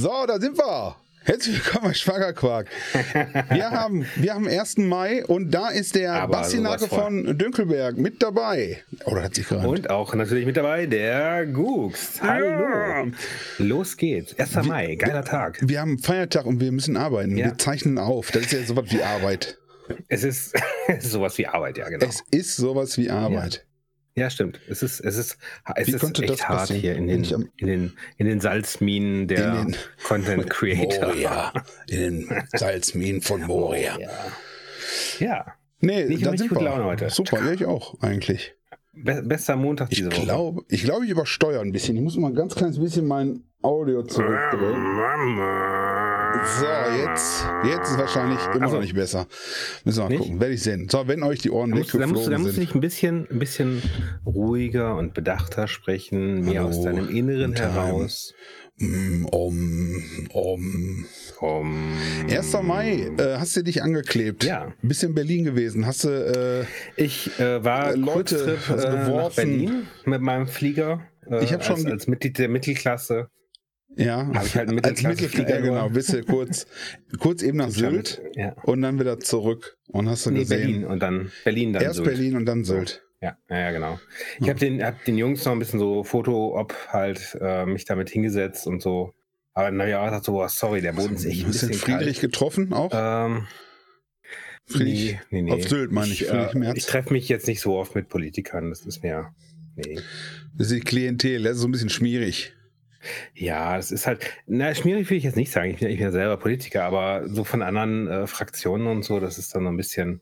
So, da sind wir. Herzlich willkommen bei Schwagerquark. Wir haben, wir haben 1. Mai und da ist der Aber Basti sowas Nake von Dünkelberg mit dabei. Oder hat sich gerade. Und auch natürlich mit dabei der Gux. Hallo. Los geht's. 1. Mai, geiler Tag. Wir haben Feiertag und wir müssen arbeiten. Ja. Wir zeichnen auf. Das ist ja sowas wie Arbeit. Es ist, es ist sowas wie Arbeit, ja, genau. Es ist sowas wie Arbeit. Ja, stimmt. Es ist, es ist, es Wie ist echt das hart hier in den, ich am- in, den, in den Salzminen der In den- Content Creator. Moria. In den Salzminen von Moria. Ja. ja. Nee, Nicht da richtig sind gute wir. Laune heute. Super, ja, ich auch eigentlich. Be bester Montag Ich diese Woche. glaube, ich glaube, ich übersteuere ein bisschen. Ich muss mal ein ganz kleines bisschen mein Audio zurückdrehen. So, jetzt, jetzt ist wahrscheinlich immer Ach so. noch nicht besser. Müssen wir mal Nicht? gucken. Werde ich sehen. So, wenn euch die Ohren Da musst, du- da, musst, du- da weggeflogen musst sind. ein bisschen, ein bisschen ruhiger und bedachter sprechen, mehr Hallo, aus deinem Inneren heraus. Mm, Um, um. Um, 1. Mai, äh, hast du dich angeklebt? Ja. Bist in Berlin gewesen? Hast du, äh, Ich äh, war Äh, Leute, Kurztrip also äh, nach. Berlin mit meinem Flieger. Äh, Ich hab schon als, als Mitglied der Mittelklasse. Ja, Hab ich halt einen als Mittelklasse-Flieger Mittelklasse, ja, genau, bist du kurz, kurz eben nach Sylt Ja. und dann wieder zurück und hast du Nee, gesehen. Berlin und dann Berlin dann Erst Sylt. Berlin und dann Sylt. Ja, ja, genau. Ich habe den, hab den Jungs noch ein bisschen so Foto, ob halt äh, mich damit hingesetzt und so. Aber dann habe ich auch gesagt, so, boah, sorry, der Boden ist echt ein Hast du den bisschen Friedrich getroffen auch? kalt. Ähm, Friedrich, nee, nee, nee. auf Sylt meine ich, Friedrich äh, Merz. ich treffe mich jetzt nicht so oft mit Politikern, das ist mir. Nee. Das ist die Klientel, das ist so ein bisschen schmierig. Ja, das ist halt, na, schwierig will ich jetzt nicht sagen. Ich bin, ich bin ja selber Politiker, aber so von anderen äh, Fraktionen und so, das ist dann so ein bisschen,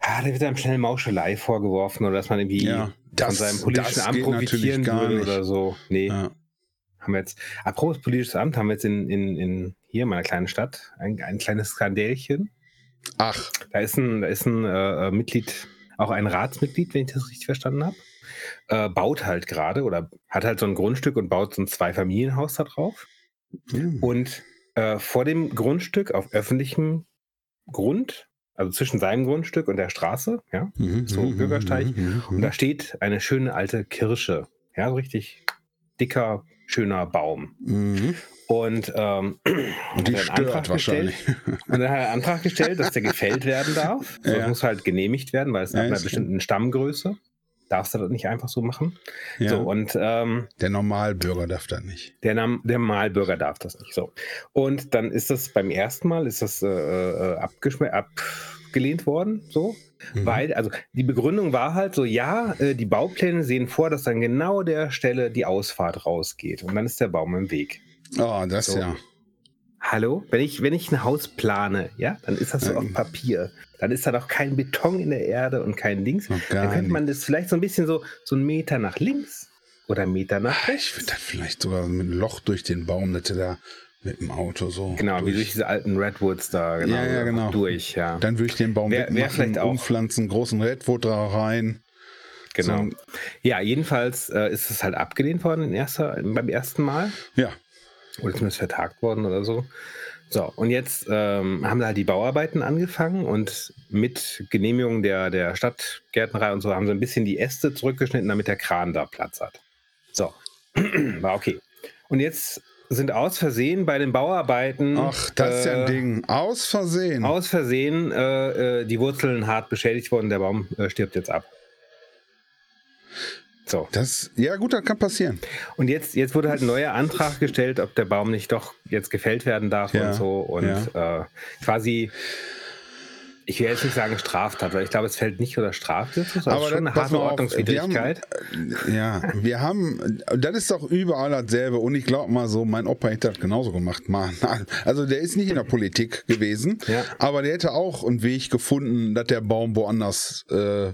ah, da wird einem schnell Mauschelei vorgeworfen oder dass man irgendwie Ja, von das- seinem politischen Amt profitieren würde oder so. Nee, Ja. haben wir jetzt, apropos politisches Amt, haben wir jetzt in, in, in hier in meiner kleinen Stadt ein, ein kleines Skandälchen. Ach, Da ist ein, da ist ein äh, äh, Mitglied, auch ein Ratsmitglied, wenn ich das richtig verstanden habe, äh, baut halt gerade oder hat halt so ein Grundstück und baut so ein Zweifamilienhaus da drauf. hm. Und äh, vor dem Grundstück auf öffentlichem Grund, also zwischen seinem Grundstück und der Straße, ja, Mhm, so mhm, Bürgersteig. mhm, und mhm. da steht eine schöne alte Kirsche. Ja, so richtig dicker, schöner Baum. Mhm. Und, ähm, Und die hat einen Antrag. Gestellt, und dann hat er einen Antrag gestellt, dass der gefällt werden darf. Ja. Das muss halt genehmigt werden, weil es Ja, ab einer bestimmten Stammgröße darfst du das nicht einfach so machen. Ja. So, und ähm, Der Normalbürger darf das nicht. der, der Malbürger darf das nicht. So. Und dann ist das beim ersten Mal ist das äh, äh, abgelehnt worden, so. Mhm. Weil, also die Begründung war halt so, ja, äh, die Baupläne sehen vor, dass dann genau der Stelle die Ausfahrt rausgeht. Und dann ist der Baum im Weg. Oh, das So. ja. Hallo? Wenn ich, wenn ich ein Haus plane, ja, dann ist das so auf Papier. Dann ist da doch kein Beton in der Erde und kein Dings. Noch gar Dann könnte man das vielleicht so ein bisschen so, so einen Meter nach links oder einen Meter nach rechts. Ich würde das vielleicht sogar mit einem Loch durch den Baum, dass du da mit dem Auto so. Genau, wie durch diese alten Redwoods da, genau. Ja, ja, genau. Durch, ja. Dann würde ich den Baum Wär- wär vielleicht auch- umpflanzen, großen Redwood da rein. genau. So. Ja, jedenfalls äh, ist es halt abgelehnt worden erster, beim ersten Mal. Ja. Oder zumindest vertagt worden oder so. So, und jetzt ähm, haben da halt die Bauarbeiten angefangen und mit Genehmigung der, der Stadtgärtnerei und so haben sie ein bisschen die Äste zurückgeschnitten, damit der Kran da Platz hat. So, war okay. Und jetzt sind aus Versehen bei den Bauarbeiten. Ach, das ist ja ein äh, Ding. Aus Versehen. Aus Versehen äh, äh, die Wurzeln hart beschädigt worden, der Baum äh, stirbt jetzt ab. So. Das, ja, gut, das kann passieren. Und jetzt, jetzt wurde halt ein neuer Antrag gestellt, ob der Baum nicht doch jetzt gefällt werden darf Ja, und so. Und äh, quasi, ich will jetzt nicht sagen Straftat, weil ich glaube, es fällt nicht unter Straftat. Das ist schon eine pass harte Ordnungswidrigkeit. Wir haben, äh, ja, wir haben, das ist doch überall dasselbe. Und ich glaube mal so, mein Opa hätte das genauso gemacht. Mann. Also der ist nicht in der Politik gewesen, Ja. aber der hätte auch einen Weg gefunden, dass der Baum woanders äh,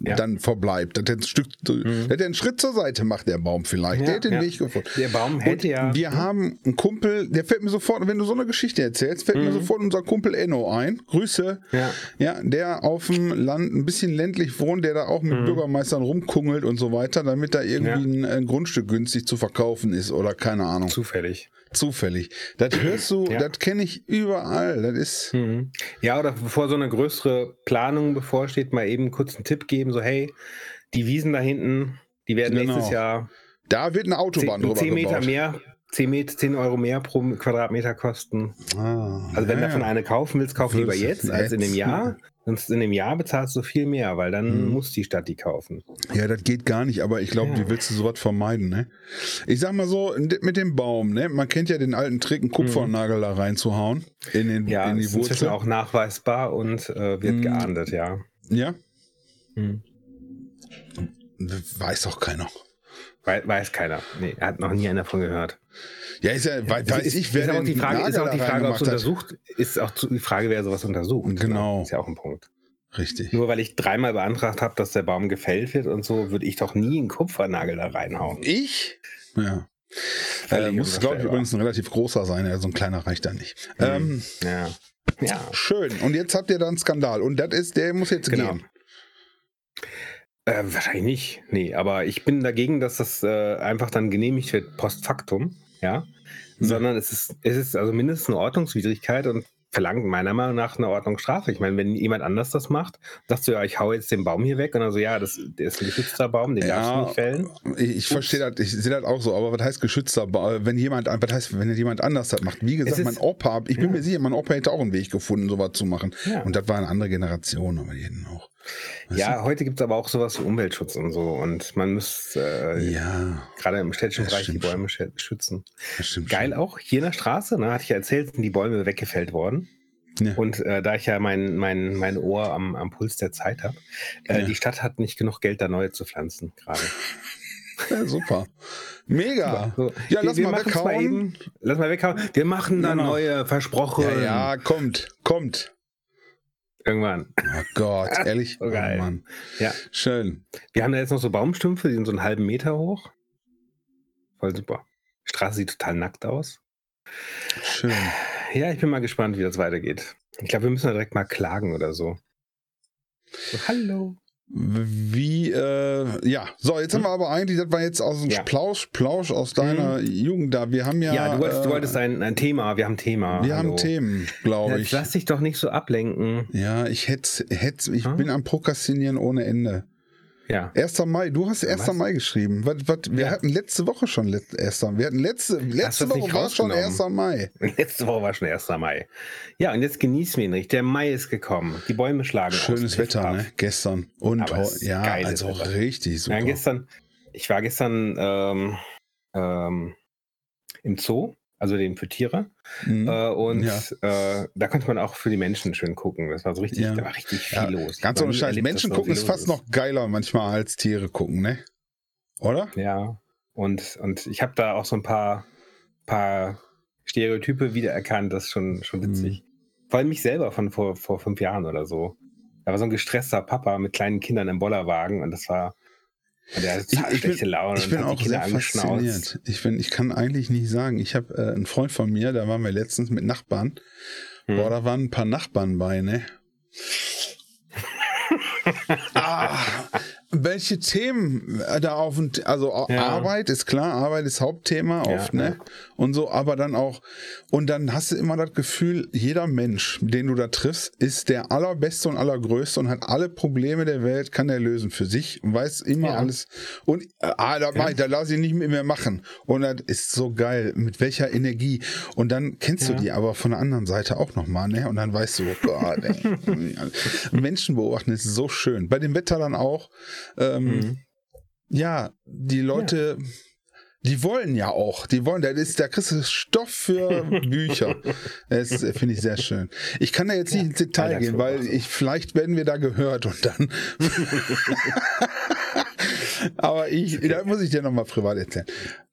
Ja. Mhm. dann verbleibt. Dass der, ein Stück, dass der einen Schritt zur Seite macht, der Baum vielleicht. Ja, der hätte den ja. Weg gefunden. Der Baum hätte ja. Wir haben einen Kumpel, der fällt mir sofort, wenn du so eine Geschichte erzählst, fällt mir sofort unser Kumpel Enno ein. Grüße. Mhm. Ja. Ja, der auf dem Land ein bisschen ländlich wohnt, der da auch mit Bürgermeistern rumkungelt und so weiter, damit da irgendwie Mhm. Ein, ein Grundstück günstig zu verkaufen ist oder keine Ahnung. Zufällig. Zufällig. Das hörst du, Ja. das kenne ich überall. Das ist. Mhm. Ja, oder bevor so eine größere Planung bevorsteht, mal eben kurz einen Tipp geben, so hey, die Wiesen da hinten, die werden Genau. nächstes Jahr Da wird eine Autobahn 10, drüber 10 Meter gebaut. mehr, 10, Met, 10 Euro mehr pro Quadratmeter kosten. Ah, Also wenn ja, du davon eine kaufen willst, kauf lieber Willst- jetzt als in dem jetzt. Jahr. Sonst in dem Jahr bezahlst du viel mehr, weil dann Mhm. muss die Stadt die kaufen. Ja, das geht gar nicht, aber ich glaube, Ja. wie willst du sowas vermeiden, ne? Ich sag mal so, mit dem Baum, ne? Man kennt ja den alten Trick, einen Kupfernagel da reinzuhauen. In, den, Mhm. Ja, in die ist Wurzel. auch nachweisbar und äh, wird Mhm. geahndet, ja. Ja? Mhm. Weiß doch keiner. Wei- Weiß keiner. Nee, hat noch nie einer davon gehört. Ja, ist ja, wei- weiß ist, ich, wer ist auch die Frage, ist auch die Frage ob es untersucht, ist auch die Frage, wer sowas untersucht. Genau. Ist ja auch ein Punkt. Richtig. Nur weil ich dreimal beantragt habe, dass der Baum gefällt wird und so, würde ich doch nie einen Kupfernagel da reinhauen. Ich? Ja. Äh, muss, glaube ich, übrigens ein relativ großer sein. Ja, so ein kleiner reicht da nicht. Mhm. Ähm, Ja. Ja. schön. Und jetzt habt ihr da einen Skandal. Und das ist, der muss jetzt Genau. gehen. Äh, wahrscheinlich nicht. Nee, aber ich bin dagegen, dass das äh, einfach dann genehmigt wird post factum, ja. Sondern es ist, es ist also mindestens eine Ordnungswidrigkeit und verlangt meiner Meinung nach eine Ordnungsstrafe. Ich meine, wenn jemand anders das macht, sagst du ja, ich hau jetzt den Baum hier weg und dann so, ja, das, der ist ein geschützter Baum, den Ja. darfst du nicht fällen. Ich, ich verstehe das, ich sehe das auch so, aber was heißt geschützter Ba- Wenn jemand, was heißt, wenn jemand anders das macht? Wie gesagt, ist- mein Opa, ich bin ja. mir sicher, mein Opa hätte auch einen Weg gefunden, sowas zu machen. Ja. Und das war eine andere Generation, aber jeden auch. Ja, heute gibt es aber auch sowas wie Umweltschutz und so und man muss du? äh, Ja, gerade im städtischen Bereich die Bäume schä- schützen. Geil schon. auch, hier in der Straße, ne, hatte ich ja erzählt, sind die Bäume weggefällt worden. Ja. Und äh, da ich ja mein, mein, mein Ohr am, am Puls der Zeit habe, äh, Ja. die Stadt hat nicht genug Geld, da neue zu pflanzen gerade. Ja, super. Mega. So, Ja, lass mal machen's weghauen. eben. Lass mal weghauen. Wir machen dann Genau. neue, versprochen. Ja, ja, kommt, kommt. Irgendwann. Oh Gott, ehrlich. So geil. Oh Mann. Ja. Schön. Wir haben da jetzt noch so Baumstümpfe, die sind so einen halben Meter hoch. Voll super. Die Straße sieht total nackt aus. Schön. Ja, ich bin mal gespannt, wie das weitergeht. Ich glaube, wir müssen da direkt mal klagen oder so. so hallo. Wie, äh, ja, so, jetzt haben wir aber eigentlich, das war jetzt aus dem Ja. Plausch, Plausch aus deiner Jugend da. Wir haben ja. Ja, du wolltest, du äh, wolltest ein, ein Thema. Wir haben ein Thema. Wir hallo. haben Themen, glaube ich. lass dich doch nicht so ablenken. Ja, ich hätte, hätte, ich Hm? bin am Prokrastinieren ohne Ende. Ja. 1. Mai, du hast 1. Was? Mai geschrieben. Was, was, wir Ja. hatten letzte Woche schon let, 1. Wir hatten letzte, letzte Woche war schon 1. rausgenommen? Mai. Letzte Woche war schon 1. Mai. Ja, und jetzt genießen wir ihn richtig. Der Mai ist gekommen. Die Bäume schlagen. Schönes Wetter, ne? Gestern. Und ja, also Wetter. richtig super. Ja, gestern, ich war gestern ähm, ähm, im Zoo, also den für Tiere. Mhm. Äh, und Ja. äh, da konnte man auch für die Menschen schön gucken. Das war so richtig, Ja. da war richtig viel Ja, los. Ganz ohne Scheiß. Menschen gucken ist fast noch geiler manchmal als Tiere gucken, ne? Oder? Ja. Und, und ich habe da auch so ein paar, paar Stereotype wiedererkannt. Das ist schon, schon witzig. Mhm. Vor allem mich selber von vor, vor fünf Jahren oder so. Da war so ein gestresster Papa mit kleinen Kindern im Bollerwagen und das war. Ich, ich bin, Laune ich bin auch sehr fasziniert. Ich, bin, ich kann eigentlich nicht sagen. Ich habe äh, einen Freund von mir, da waren wir letztens mit Nachbarn. Hm. Boah, da waren ein paar Nachbarn bei, ne? ah, welche Themen äh, da auf und also Ja. Arbeit ist klar, Arbeit ist Hauptthema Ja, oft, ne? Und so, aber dann auch und dann hast du immer das Gefühl, jeder Mensch, den du da triffst, ist der allerbeste und allergrößte und hat alle Probleme der Welt, kann er lösen für sich und weiß immer Ja. alles und ah, da, ich, da lass ich nicht mir machen und das ist so geil, mit welcher Energie und dann kennst Ja. du die aber von der anderen Seite auch nochmal, ne? Und dann weißt du, Gott, Menschen beobachten ist so schön. Bei dem Wetter dann auch. Ähm, Mhm. Ja, die Leute, die wollen ja auch. Die wollen, da ist, da kriegst du Stoff für Bücher. Das finde ich sehr schön. Ich kann da jetzt nicht ins Detail gehen, weil ich, vielleicht werden wir da gehört und dann. Aber ich, da muss ich dir nochmal privat erzählen.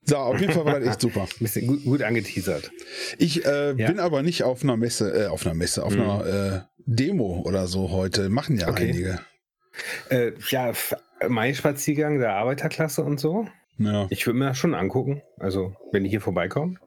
So, auf jeden Fall war das echt super. Bisschen gut, gut angeteasert. Ich äh, Ja. bin aber nicht auf einer Messe, äh, auf einer Messe, auf Mhm. einer äh, Demo oder so heute. Machen ja Okay. einige. Äh, ja, F- Mai-Spaziergang der Arbeiterklasse und so. Ja. Ich würde mir das schon angucken. Also, wenn die hier vorbeikommen,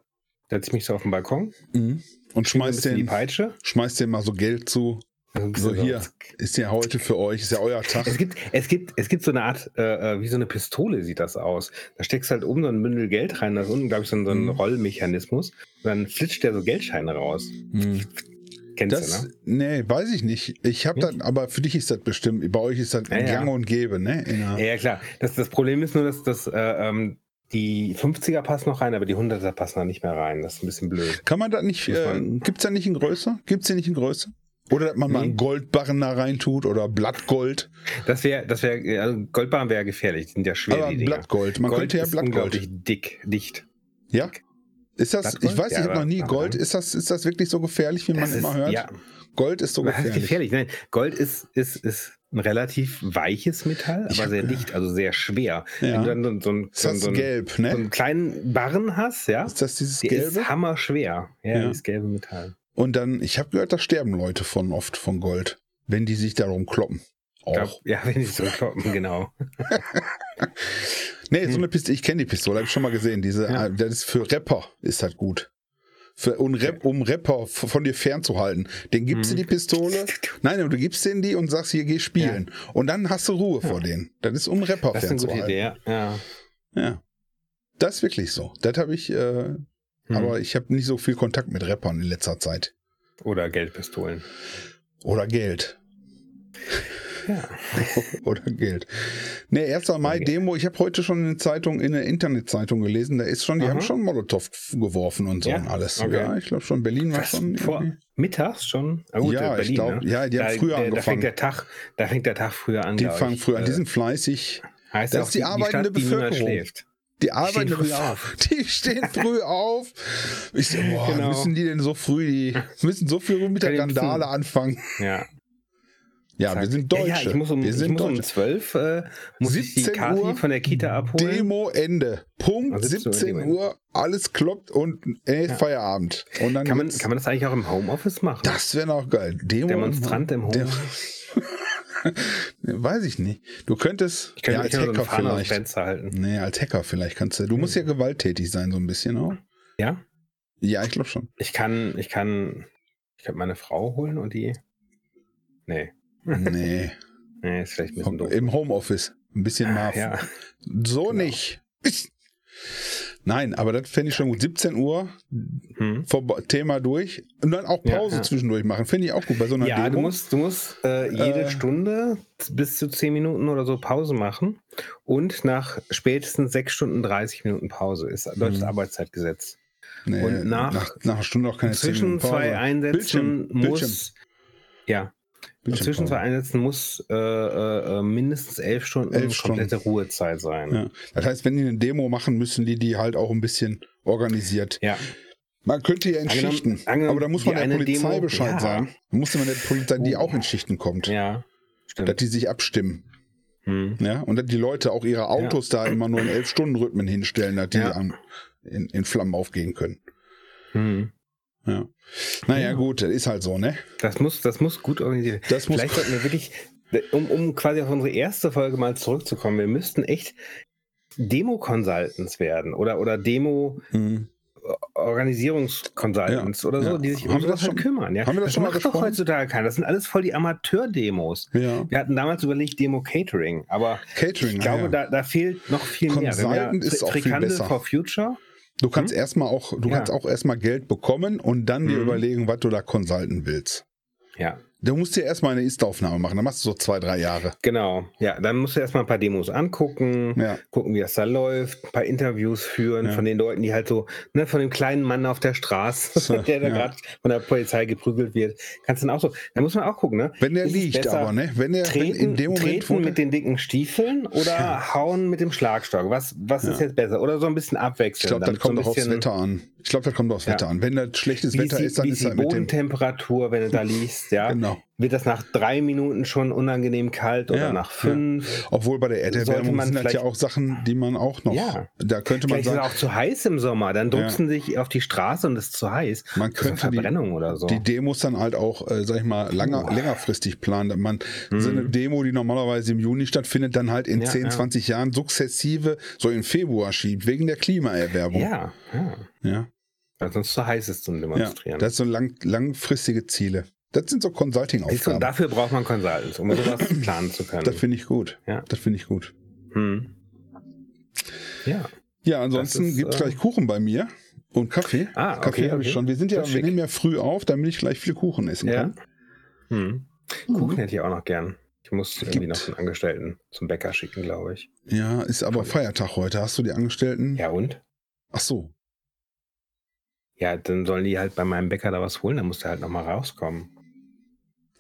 setze ich mich so auf den Balkon, Mhm. Und schmeiß schmeißt die den, Peitsche. schmeißt den mal so Geld zu. Also So hier, ist ja heute für euch, ist ja euer Tag. Es gibt, es gibt, es gibt so eine Art, äh, äh, wie so eine Pistole sieht das aus. Da steckst du halt oben so ein Bündel Geld rein, da ist unten, glaube ich, so ein, so ein Mhm. Rollmechanismus. Und dann flitscht der so Geldscheine raus. Hm. Kennst Das, du, ne? nee, weiß ich nicht. Ich habe Nicht? das, aber für dich ist das bestimmt, bei euch ist das Ja, ja. gang und gäbe, ne? Ja, ja, klar. Das, das Problem ist nur, dass das, äh, ähm, Die 50er passen noch rein, aber die 100er passen da nicht mehr rein. Das ist ein bisschen blöd. Kann man da nicht, äh, gibt es da nicht in Größe? Gibt es die nicht in Größe? Oder dass man mal einen Goldbarren da reintut oder Blattgold. Das wäre, das wäre, also Goldbarren wäre gefährlich, die sind ja schwer. Aber die. Blattgold, man Gold könnte ja Blattgold. unglaublich dick, dicht. Ja? Ist das, Blattgold? ich weiß, ich Ja, habe noch nie Gold. Ist das, ist das wirklich so gefährlich, wie man ist- immer hört? ja. Gold ist so gefährlich. gefährlich? Nein, Gold ist, ist, ist ein relativ weiches Metall, aber sehr dicht, also sehr schwer. Ja. Wenn du dann so, so, ein- so, das so, ein- gelb, so ne? einen kleinen Barren hast, ja, Ist das dieses gelbe? ist hammerschwer. Ja, Ja. dieses gelbe Metall. Und dann, ich habe gehört, da sterben Leute von oft von Gold, wenn die sich darum kloppen. Ich glaub, Auch. ja, wenn die so kloppen, genau. Nee, so eine Pistole, ich kenne die Pistole, habe ich schon mal gesehen. Diese, Ja. äh, das ist für Rapper, ist das gut. Für, um, Rap, um Rapper von dir fernzuhalten. Den gibst du Mhm. die Pistole. Nein, du gibst denen die und sagst, hier geh spielen. Und dann hast du Ruhe vor denen. Das ist um Rapper Das ist eine gute fernzuhalten. Idee, ja. Ja. Das ist wirklich so. Das habe ich, äh, Hm. aber ich habe nicht so viel Kontakt mit Rappern in letzter Zeit. Oder Geldpistolen. Oder Geld. Ja. Oder Geld. Nee, 1. Mai Okay. Demo. Ich habe heute schon in der Zeitung, in der Internetzeitung gelesen, da ist schon, die Aha. haben schon Molotow geworfen und so Ja? und alles. Okay. Ja, ich glaube schon, Berlin war Was, schon. vor irgendwie- mittags schon? Ah, gut, Ja, äh, ich glaub, ne? ja, die haben da, früher der, Da angefangen. fängt, der Tag, da fängt der Tag früher an. Die fangen ich. früher an, die Äh, sind fleißig. heißt das ist die arbeitende Stadt, die Bevölkerung. schläft. Die arbeiten früh auf. Die stehen früh auf. Ich so, boah, Genau. müssen die denn so früh, die müssen so früh mit der Randale anfangen. Ja. Ja, Zack. wir sind Deutsche. Ja, ja, ich muss um, wir ich sind muss um Deutsche. 12 äh, muss ich die 17 Kati Uhr, von der Kita abholen. Demo Ende. Punkt Also 17 Uhr 17 Demo. Uhr, alles kloppt und äh, Ja. Feierabend. Und dann Kann man, kann man das eigentlich auch im Homeoffice machen? das wäre noch geil. Demo Demonstrant im Homeoffice? Weiß ich nicht. Du könntest Ich könnte ja, als so Hacker dem vielleicht. Halten. Nee, als Hacker vielleicht kannst du. Du musst ja gewalttätig sein, so ein bisschen auch. Ja? Ja, ich glaube schon. Ich kann, ich kann, ich kann meine Frau holen und die. Nee. Nee. Nee, ist vielleicht ein bisschen doof. Im Homeoffice. Ein bisschen mal. Ja. So Genau. nicht. Nein, aber das fände ich schon gut. 17 Uhr, Hm. Thema durch. Und dann auch Ja, Pause ja. zwischendurch machen. Finde ich auch gut bei so einer Ja, Demo. du musst, du musst äh, jede Äh. Stunde bis zu 10 Minuten oder so Pause machen und nach spätestens 6 Stunden 30 Minuten Pause ist deutsches Hm. Arbeitszeitgesetz. nee, und nach- nach, nach einer Stunde auch keine 10 Zwischen Minuten Pause. zwei Einsätzen Bildschirm, muss ja und zwischen zwei Einsätzen muss äh, äh, äh, mindestens elf Stunden Elf Stunden. komplette Ruhezeit sein. Ja. Das heißt, wenn die eine Demo machen, müssen die die halt auch ein bisschen organisiert. Ja. Man könnte ja in Angenommen- Schichten, angenommen, aber da muss man der Polizei Demo- Bescheid ja. sagen. Da muss man der Polizei, die Oh. auch in Schichten kommt, ja, dass stimmt. die sich abstimmen. Hm. Ja, und dass die Leute auch ihre Autos da immer nur in elf Stunden Rhythmen hinstellen, dass die Ja. an, in, in Flammen aufgehen können. Hm. Ja. Naja, Ja. gut, das ist halt so, ne? Das muss, das muss gut organisiert werden. Das muss Vielleicht sollten wir wirklich, um, um quasi auf unsere erste Folge mal zurückzukommen, wir müssten echt Demo-Consultants werden oder, oder Hm. Demo-Organisierungs-Consultants oder so, Ja. die sich um sowas das schon- kümmern. Ja? haben wir das schon mal macht doch besprochen? heutzutage keiner. Das sind alles voll die Amateur-Demos. Ja. Wir hatten damals überlegt Demo-Catering, aber Catering, ich glaube, ja. da, da fehlt noch viel mehr. Wenn wir Consultant ist Fri- auch viel besser. for Future, Du kannst erstmal auch, du Hm? Ja. kannst auch erstmal Geld bekommen und dann dir Mhm. überlegen, was du da consulten willst. ja, Du musst dir erstmal eine Ist-Aufnahme machen, dann machst du so zwei, drei Jahre. genau. Ja, dann musst du erstmal ein paar Demos angucken. Ja. gucken, wie das da läuft, ein paar Interviews führen Ja. von den Leuten, die halt so, ne, von dem kleinen Mann auf der Straße, So, der da ja. gerade von der Polizei geprügelt wird. Kannst du dann auch so, da muss man auch gucken, ne? Wenn der Ist liegt, aber, ne? Wenn der wenn Treten, in dem Moment, treten mit den dicken Stiefeln oder hauen mit dem Schlagstock? Was, was ist Ja. jetzt besser? Oder so ein bisschen abwechseln. ich glaube, so kommt ein doch aufs Wetter an. Ich glaube, das kommt aufs Ja. Wetter an. Wenn das schlechtes Wie Wetter ist die, ist, dann ist die dem. Bodentemperatur, wenn du da liegst, ja? Genau. Wird das nach drei Minuten schon unangenehm kalt oder Ja, nach fünf? Obwohl bei der Erderwärmung sind das ja auch Sachen, die man auch noch. Ja. Da könnte man Vielleicht ist es sagen, auch zu heiß im Sommer, dann drucksen sich auf die Straße und es ist zu heiß. man Das könnte die, Verbrennung oder so. die Demos dann halt auch, äh, sag ich mal, langer, Oh. längerfristig planen. Man so eine Mhm. Demo, die normalerweise im Juni stattfindet, dann halt in Ja, 10, ja. 20 Jahren sukzessive so in Februar schiebt, wegen der Klimaerwärmung. ja, ja. Ja. Weil sonst zu heiß ist zum ja. Demonstrieren. Das sind so lang, langfristige Ziele. Das sind so Consulting-Aufgaben. dafür braucht man Consultants, um sowas planen zu können. Das finde ich gut. Ja. Das finde ich gut. hm. Ja. Ja, ansonsten gibt es äh, gleich Kuchen bei mir und Kaffee. Ah, Kaffee okay, habe ich schon. Wir sind ja, wir nehmen ja früh auf, damit ich gleich viel Kuchen essen Ja. kann. Hm. Kuchen hätte ich auch noch gern. Ich muss irgendwie noch einen Angestellten zum Bäcker schicken, glaube ich. Ja, ist aber Feiertag heute. Hast du die Angestellten? Ja, und? Ach so. Ja, dann sollen die halt bei meinem Bäcker da was holen, dann muss der halt nochmal rauskommen.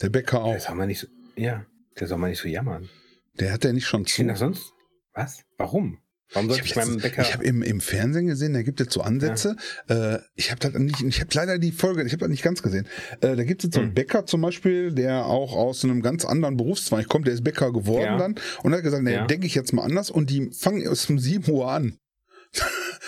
Der Bäcker Der auch. soll mal nicht so, ja, der soll mal nicht so jammern. Der hat ja nicht schon Ich zu. das sonst. Was? Warum? Warum sollte Ich ich, habe meinem Bäcker. hab im, im Fernsehen gesehen, da gibt es so Ansätze. Äh, ich habe das nicht, ich habe leider die Folge, ich habe das nicht ganz gesehen. Äh, da gibt es so einen Hm. Bäcker zum Beispiel, der auch aus einem ganz anderen Berufszweig kommt, der ist Bäcker geworden Ja. dann und hat gesagt, nee, Ja. denke ich jetzt mal anders und die fangen erst um 7 Uhr an.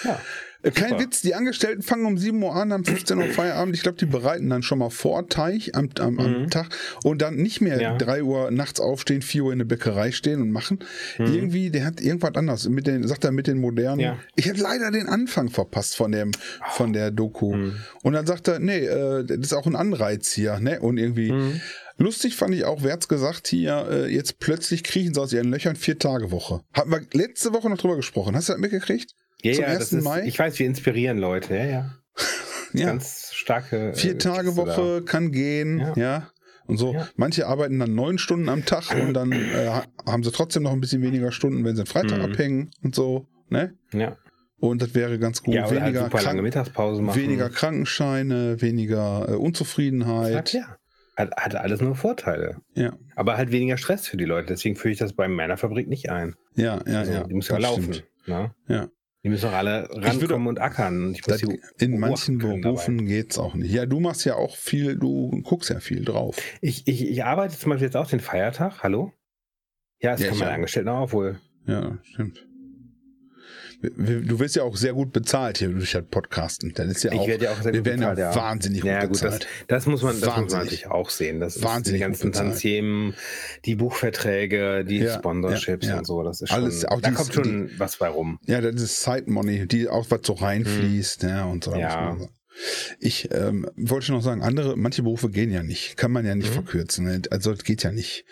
ja. Äh, Kein Super. Witz, die Angestellten fangen um 7 Uhr an, haben 15 Uhr Feierabend. Ich glaube, die bereiten dann schon mal vor Teich am, am, am Mhm. Tag und dann nicht mehr Ja. 3 Uhr nachts aufstehen, 4 Uhr in der Bäckerei stehen und machen. Mhm. Irgendwie, der hat irgendwas anders. Mit den, sagt er mit den modernen. Ja. Ich habe leider den Anfang verpasst von dem, von der Doku. Mhm. Und dann sagt er, nee, äh, das ist auch ein Anreiz hier, ne? Und irgendwie. Mhm. Lustig fand ich auch, wer hat's gesagt hier, äh, jetzt plötzlich kriechen sie aus ihren Löchern vier Tage Woche. Hatten wir letzte Woche noch drüber gesprochen. Hast du das mitgekriegt? Ja, Zum ja, das 1. ist, Mai? ich weiß, wir inspirieren Leute, ja, ja. Ja. Ganz starke. äh, Vier Tage Kiste da. Woche kann gehen, ja. Ja. Und so. Ja. Manche arbeiten dann neun Stunden am Tag und dann äh, ha- haben sie trotzdem noch ein bisschen weniger Stunden, wenn sie den Freitag Mhm. abhängen und so. Ne? Ja, Und das wäre ganz gut. ja halt weniger, super lange Mittagspause machen. weniger Krankenscheine, weniger äh, Ja, Unzufriedenheit. klar. Hat, hat alles nur Vorteile. Ja, Aber halt weniger Stress für die Leute. Deswegen führe ich das bei meiner Fabrik nicht ein. ja, ja. Also, ja die muss ja laufen. Ne? Ja. Die müssen auch alle rankommen und ackern. Das, in manchen Berufen geht's auch nicht. Ja, du machst ja auch viel, du guckst ja viel drauf. Ich, ich, ich arbeite zum Beispiel jetzt auch den Feiertag. Hallo? Ja, es Ja, kann man. Angestellten auch wohl. Ja, stimmt. Du wirst ja auch sehr gut bezahlt hier durch das Podcasten. Das ist ja Ich auch, werde ja auch sehr wir gut werden bezahlt, ja, ja. wahnsinnig gut Ja, gut, das, bezahlt. das muss man, das muss man Wahnsinnig. natürlich auch sehen. Das Wahnsinnig die ganzen. Tantiemen, die Buchverträge, die Ja, Sponsorships ja, und so. Das ist Alles, schon, auch da die- kommt schon was bei rum. Ja, das ist Side Money, die auch was so reinfließt, ja, und so. Hm. Ja. Ich ähm, wollte noch sagen, andere, manche Berufe gehen ja nicht, kann man ja nicht Mhm. verkürzen. ne? Also es geht ja nicht.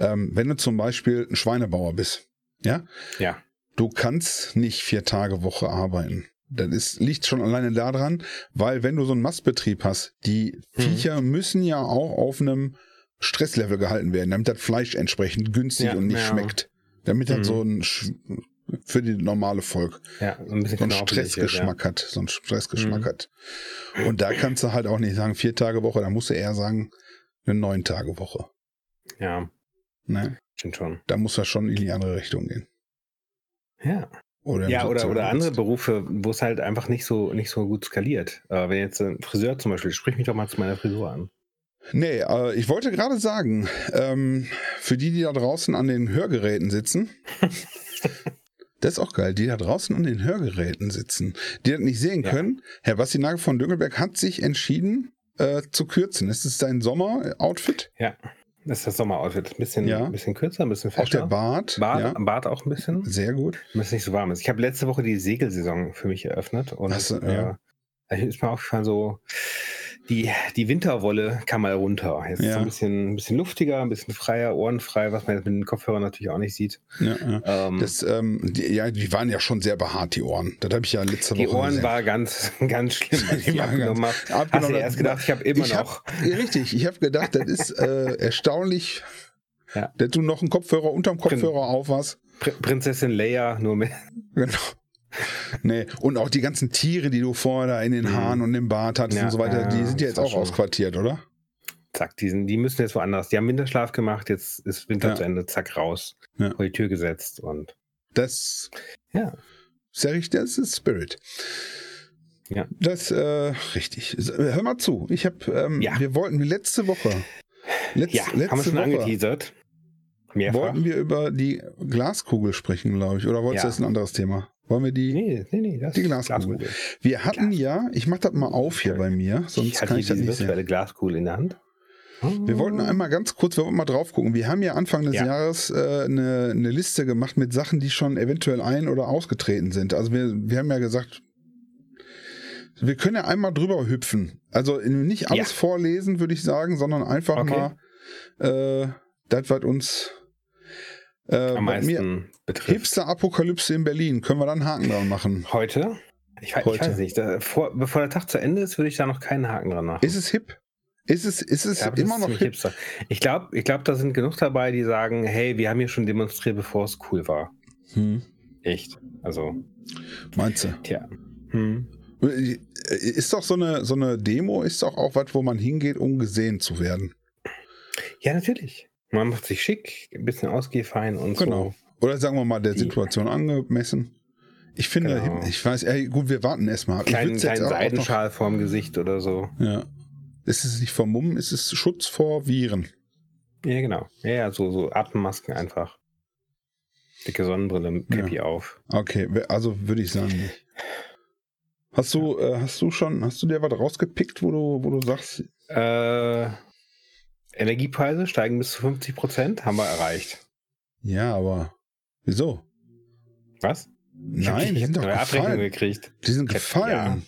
Ähm, wenn du zum Beispiel ein Schweinebauer bist, ja, Ja. Du kannst nicht vier Tage Woche arbeiten. Das ist, liegt schon alleine daran, weil wenn du so einen Mastbetrieb hast, die Mhm. Viecher müssen ja auch auf einem Stresslevel gehalten werden, damit das Fleisch entsprechend günstig Ja, und nicht ja. schmeckt. Damit das Mhm. so ein für die normale Volk Ja, so ein bisschen so einen knorpelig ist, Stressgeschmack hat, so einen Stressgeschmack Mhm. hat. Und da kannst du halt auch nicht sagen vier Tage Woche, da musst du eher sagen eine neun Tage Woche. Ja. Ne? stimmt schon. Da muss das schon in die andere Richtung gehen. Ja. Oder Ja, oder, oder andere Berufe, wo es halt einfach nicht so, nicht so gut skaliert. Äh, wenn jetzt ein Friseur zum Beispiel, sprich mich doch mal zu meiner Frisur an. Nee, äh, ich wollte gerade sagen, ähm, für die, die da draußen an den Hörgeräten sitzen, das ist auch geil, die da draußen an den Hörgeräten sitzen, die das nicht sehen Ja. können. Herr Basti Nagel von Düngelberg hat sich entschieden äh, zu kürzen. Es ist sein Sommer-Outfit, Ja, das ist das Sommeroutfit. Ein bisschen, Ja. ein bisschen kürzer, ein bisschen auch der. Bart. Bart, ja, Bart auch ein bisschen, sehr gut. damit es nicht so warm ist. Ich habe letzte Woche die Segelsaison für mich eröffnet und Hast du, ja. äh, ist mir aufgefallen, so die, die Winterwolle kam mal runter. Jetzt ist Ja. es ein bisschen, ein bisschen luftiger, ein bisschen freier, ohrenfrei, was man jetzt mit den Kopfhörern natürlich auch nicht sieht. Ja, ja. Ähm, Das, ähm, die, ja, die waren ja schon sehr behaart, die Ohren. Das habe ich ja letzte die Woche Ohren gesehen. war ganz, ganz schlimm, als ich Die die waren abgenommen habe. ganz- Hast abgenommen, du das erst gedacht, ich habe immer Ich hab- noch. Ja, richtig, ich habe gedacht, das ist äh, erstaunlich, dass du noch einen Kopfhörer unterm Kopfhörer auf hast. Pr Prinzessin Leia, nur mit. Genau. Nee, und auch die ganzen Tiere, die du vorher da in den Mhm. Haaren und im Bart hattest Ja, und so weiter, die sind ja das jetzt auch schon- ausquartiert, oder? Zack, die, sind, die müssen jetzt woanders. Die haben Winterschlaf gemacht, jetzt ist Winter Ja. zu Ende, zack, raus. Ja. Vor die Tür gesetzt und Das ja. ist ja richtig, das ist Spirit. Ja. Das, äh, richtig. Hör mal zu, ich habe, ähm, Ja. wir wollten letzte Woche, letz, Ja, letzte haben wir schon Woche, angeteasert. Mehrfach. wollten wir über die Glaskugel sprechen, glaube ich, oder wolltest du Ja. das ist ein anderes Thema? Wollen wir die? Nee, nee, nee, das Die Glaskugel. Wir hatten ja, ich mach das mal auf hier bei mir, sonst ich kann ich das nicht sehen. virtuelle Glaskugel in der Hand. Wir wollten einmal ganz kurz, wir wollten mal drauf gucken. Wir haben ja Anfang des Ja. Jahres äh, eine, eine Liste gemacht mit Sachen, die schon eventuell ein- oder ausgetreten sind. Also wir, wir haben ja gesagt, wir können ja einmal drüber hüpfen. Also nicht alles Ja. vorlesen, würde ich sagen, sondern einfach Okay. mal äh, das, was uns äh, Am was mir meisten betrifft. Hipster-Apokalypse in Berlin. Können wir dann einen Haken dran machen? Heute? Ich, Heute. ich weiß nicht. Da, vor, bevor der Tag zu Ende ist, würde ich da noch keinen Haken dran machen. Ist es hip? Ist es, ist es Ja, immer noch hip? hipster. Ich glaube, ich glaub, da sind genug dabei, die sagen, hey, wir haben hier schon demonstriert, bevor es cool war. Hm. Echt. Also, Meinst du? tja. Hm. Ist doch so eine, so eine Demo, ist doch auch was, wo man hingeht, um gesehen zu werden. Ja, natürlich. Man macht sich schick, ein bisschen ausgehfein und Genau. Oder sagen wir mal, der Situation angemessen. Ich finde, Genau. ich weiß, ey, gut, wir warten erstmal. auch noch- Seidenschal vorm Gesicht oder so. Ja. Es ist nicht vermummen, es ist Schutz vor Viren. Ja, genau. Ja, ja, so, so Atemmasken einfach. Dicke Sonnenbrille, Cappy auf. Okay, also würde ich sagen nicht. Hast du, äh, hast du schon, hast du dir was rausgepickt, wo du, wo du sagst, Äh, Energiepreise steigen bis zu 50 Prozent, haben wir erreicht. ja, aber wieso? Was? Nein, die ich hab sind doch Abrechnung gefallen. gekriegt. Die sind gefallen.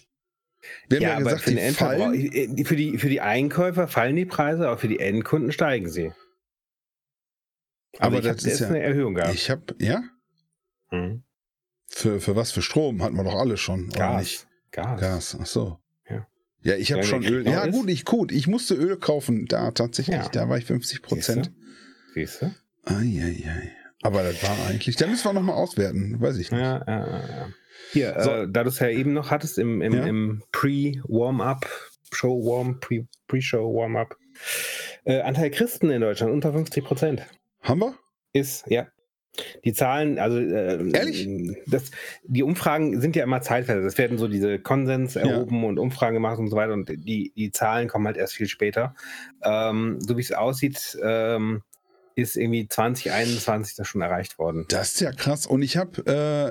Wir haben ja, aber gesagt, für, den die fallen. äh, für, die, für die Einkäufer fallen die Preise, aber für die Endkunden steigen sie. Also Aber das ist ja- eine Erhöhung gehabt. Ich habe, ja? Hm. Für, für was? Für Strom hatten wir doch alle schon, oder Gas. nicht? Gas. Gas, ach so. Ja. Ja, ich habe Ja, schon Öl. Ja, ist? gut, ich gut. Ich musste Öl kaufen. Da tatsächlich, Ja. da war ich 50 Prozent. Siehst du? Eieiei. Aber das war eigentlich. Da müssen wir nochmal auswerten. Weiß ich nicht. Ja, ja, ja, ja. Hier, So. äh, da du es ja eben noch hattest im, im, Ja. im Pre-Warm-Up, Show-Warm, Pre- Pre-Show-Warm-Up, äh, Anteil Christen in Deutschland unter 50 Prozent Haben wir? ist, ja. Die Zahlen, also äh, Ehrlich? Das, die Umfragen sind ja immer zeitversetzt. Es werden so diese Konsens erhoben und Umfragen gemacht und so weiter und die, die Zahlen kommen halt erst viel später. Ähm, so wie es aussieht, ähm, ist irgendwie 2021 das schon erreicht worden. Das ist ja krass. Und ich habe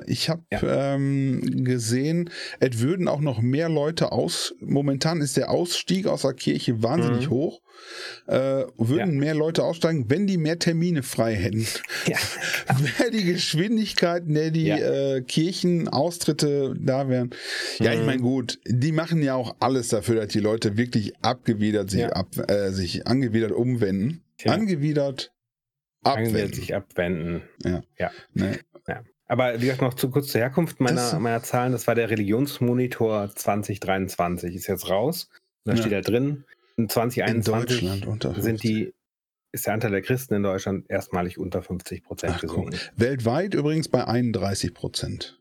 äh, ich hab, Ja. ähm, gesehen, es würden auch noch mehr Leute aus. Momentan ist der Ausstieg aus der Kirche wahnsinnig Mhm. hoch. Äh, würden mehr Leute aussteigen, wenn die mehr Termine frei hätten. Ja. Wäre die Geschwindigkeit, der die Ja. äh, Kirchenaustritte da wären. Ja, ich Mhm. meine, gut, die machen ja auch alles dafür, dass die Leute wirklich abgewidert sich, Ja. ab, äh, sich angewidert umwenden. Angewidert Angewidert abwenden. sich abwenden. Ne? Aber wie gesagt, noch zu kurz zur Herkunft meiner, Das- meiner Zahlen. Das war der Religionsmonitor 2023. Ist jetzt raus. Da Ja. steht da drin. In In 2021 Deutschland unter 50. sind die, ist der Anteil der Christen in Deutschland erstmalig unter 50 Prozent guck. gesunken. Weltweit übrigens bei 31 Prozent.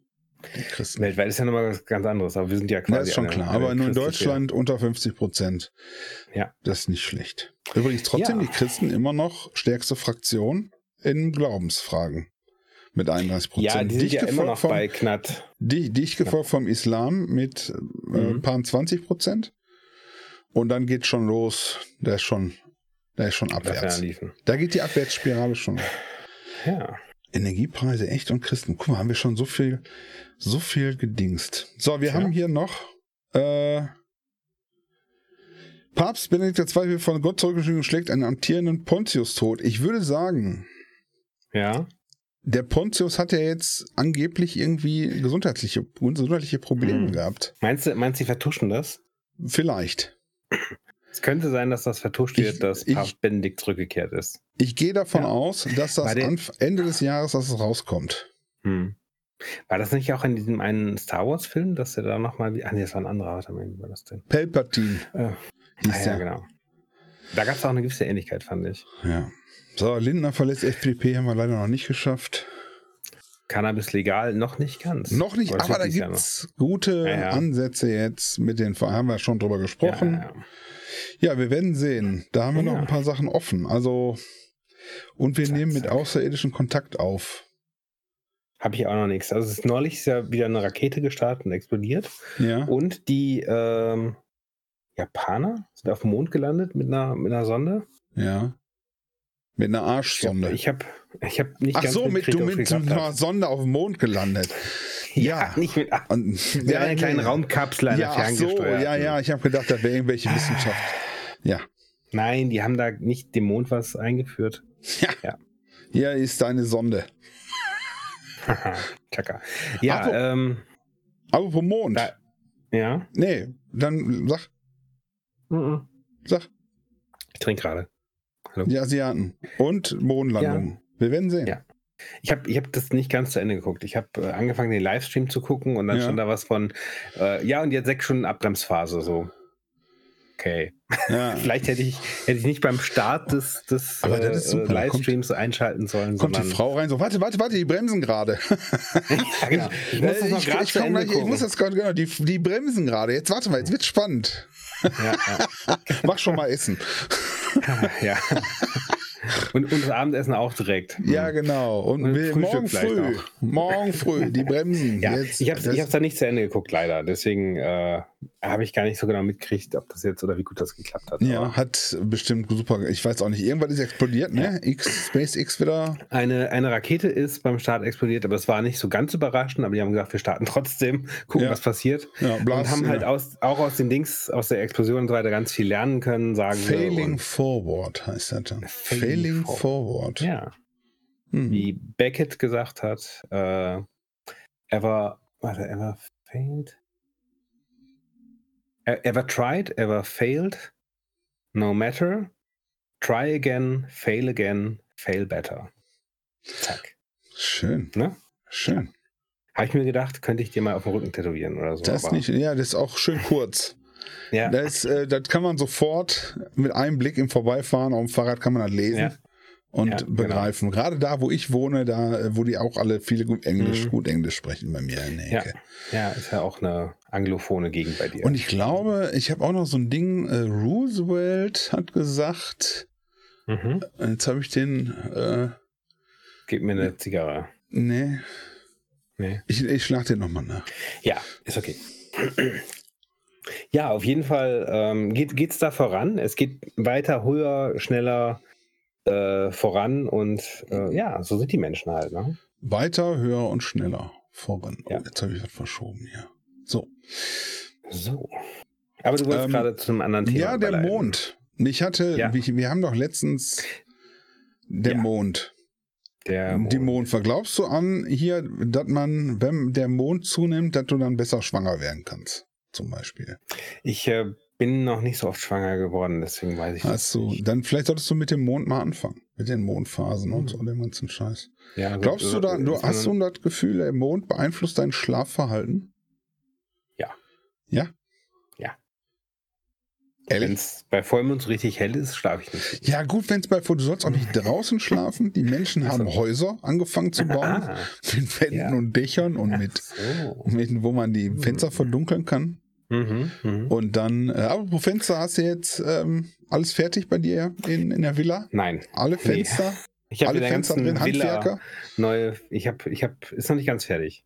Christen. Weltweit ist ja nochmal was ganz anderes, aber wir sind ja quasi. Ja, ist schon eine- klar. Aber nur in Deutschland unter 50 Prozent. Ja. Das ist nicht schlecht. Übrigens trotzdem Ja. die Christen immer noch stärkste Fraktion in Glaubensfragen. Mit 31 Prozent. Ja, die sind ja immer noch vom, bei knapp. di- dicht gefolgt vom Islam mit äh, Mhm. paar 20 Prozent. Und dann geht schon los. Der ist schon, der ist schon abwärts. Da geht die Abwärtsspirale schon. Ja. Energiepreise, echt und Christen. Guck mal, haben wir schon so viel, so viel gedingst. So, wir Tja. haben hier noch äh, Papst Benedikt II. wird von Gott zurückgeschrieben und schlägt einen amtierenden Pontius tot. Ich würde sagen, Ja. der Pontius hat ja jetzt angeblich irgendwie gesundheitliche, gesundheitliche Probleme Hm. gehabt. Meinst du, meinst du, sie vertuschen das? Vielleicht. Es könnte sein, dass das vertuscht Ich- wird, dass ich- Papst Benedikt zurückgekehrt ist. Ich gehe davon Ja. aus, dass das Anf Ende des Jahres, dass es rauskommt. Hm. War das nicht auch in diesem einen Star Wars-Film, dass er da nochmal. Ah, nee, das war ein anderer. Warte mal, wie war das denn? Palpatine Äh, hieß ah, ja, der. genau. Da gab es auch eine gewisse Ähnlichkeit, fand ich. Ja. So, Lindner verlässt FDP, haben wir leider noch nicht geschafft. Cannabis legal noch nicht ganz. Noch nicht, Aber da gibt es gute Ja, ja. Ansätze jetzt mit den, haben wir schon drüber gesprochen. Ja, ja, wir werden sehen. Da haben wir noch Ja. ein paar Sachen offen. Also, und wir Zack, nehmen mit außerirdischen Kontakt auf. Habe ich auch noch nichts. Also es ist neulich ist ja wieder eine Rakete gestartet und explodiert. Ja. Und die ähm, Japaner sind auf dem Mond gelandet mit einer, mit einer Sonde. Ja. Mit einer Arschsonde. Ich habe ich hab nicht Ach ganz so, mit, du mit einer. Sonde auf dem Mond gelandet. Ja, nicht mit, ach, Und, mit einer kleinen nee. Raumkapsel, einer Ja, ach so, ferngesteuerten. ja, ja, ich habe gedacht, da wäre irgendwelche Wissenschaft. Ja. Nein, die haben da nicht dem Mond was eingeführt. Hier ist deine Sonde. Haha, Kaka. Ja, Apro- ähm, Apropos Mond. Da- ja. Nee, dann sag, Mhm. sag, Ich trinke gerade. die Asiaten. Und Mondlandung. Wir werden sehen. Ja. Ich habe ich hab das nicht ganz zu Ende geguckt. Ich habe äh, angefangen, den Livestream zu gucken und dann Ja. stand da was von, äh, ja, und jetzt sechs Stunden Abbremsphase so. okay. Ja. Vielleicht hätte ich, hätte ich nicht beim Start des, des äh, Livestreams kommt, einschalten sollen. Kommt die Frau rein, so, warte, warte, warte, die bremsen gerade. ja, genau. Ich muss das noch ich, ich, ich, ich muss das gerade, genau, die, die bremsen gerade. Jetzt warte mal, jetzt wird spannend. Ja. Mach schon mal Essen. ja. Und, und das Abendessen auch direkt. Ja, genau. Und, und morgen früh. Morgen früh, die Bremsen. ja, Jetzt, ich habe es da nicht zu Ende geguckt, leider. Deswegen äh, habe ich gar nicht so genau mitgekriegt, ob das jetzt oder wie gut das geklappt hat. Ja, hat bestimmt super. Ich weiß auch nicht. Irgendwann ist explodiert, ne? Ja. X, SpaceX wieder. Eine, eine Rakete ist beim Start explodiert, aber es war nicht so ganz überraschend. Aber die haben gesagt, wir starten trotzdem, gucken, ja. was passiert. Ja, Blast, und haben halt aus, auch aus den Dings, aus der Explosion und so weiter ganz viel lernen können, sagen Failing. Forward heißt das dann. Failing, Failing forward. forward. Ja. Hm. Wie Beckett gesagt hat, äh, ever, warte, ever failed? Ever tried, ever failed? No matter. Try again, fail again, fail better. Zack. Schön. Ne? Schön. Habe ich mir gedacht, könnte ich dir mal auf den Rücken tätowieren oder so. Das nicht, ja, das ist auch schön kurz. ja. Das, äh, das kann man sofort mit einem Blick im Vorbeifahren auf dem Fahrrad kann man das lesen. Ja und ja, genau. begreifen. Genau. Gerade da, wo ich wohne, da, äh, wo die auch alle viele gut Englisch, mhm. gut Englisch sprechen bei mir in der Ecke. Ja. ja, ist ja auch eine anglophone Gegend bei dir. Und ich glaube, ich habe auch noch so ein Ding, äh, Roosevelt hat gesagt, mhm. jetzt habe ich den. Äh, Gib mir eine Zigarre. Nee. Nee. Ich, ich schlag den nochmal nach. Ja, ist okay. Ja, auf jeden Fall ähm, geht es da voran. Es geht weiter, höher, schneller, äh, voran und äh, ja, so sind die Menschen halt. Ne? Weiter, höher und schneller voran. Oh, ja. jetzt habe ich was verschoben hier. So. So. Aber du wolltest ähm, gerade zu einem anderen Thema. Ja, der überleiten. Mond. Ich hatte, ja. wir, wir, haben doch letztens der ja. Mond. Der Mond. Die Mond. Glaubst du an hier, dass man, wenn der Mond zunimmt, dass du dann besser schwanger werden kannst? Zum Beispiel. Ich äh, bin noch nicht so oft schwanger geworden, deswegen weiß ich Hast du, dann vielleicht solltest du mit dem Mond mal anfangen. Mit den Mondphasen mhm. und so dem ganzen Scheiß. Ja, Glaubst du da, du hast du das Gefühl, der Mond beeinflusst dein Schlafverhalten? Ja. Ja? Ja. Wenn es bei Vollmond richtig hell ist, schlafe ich nicht. Ja, gut, wenn es bei Vollmond, du sollst auch nicht draußen schlafen. Die Menschen haben so. Häuser angefangen zu bauen. Ah, mit Wänden ja. und Dächern und mit, so. mit, wo man die Fenster hm. verdunkeln kann. Mhm, mh. Und dann, äh, aber pro Fenster hast du jetzt ähm, alles fertig bei dir in, in der Villa? Nein. Alle Fenster? Nee. Ich habe alle Fenster drin, Handwerker? Neue, ich habe, ich habe, ist noch nicht ganz fertig.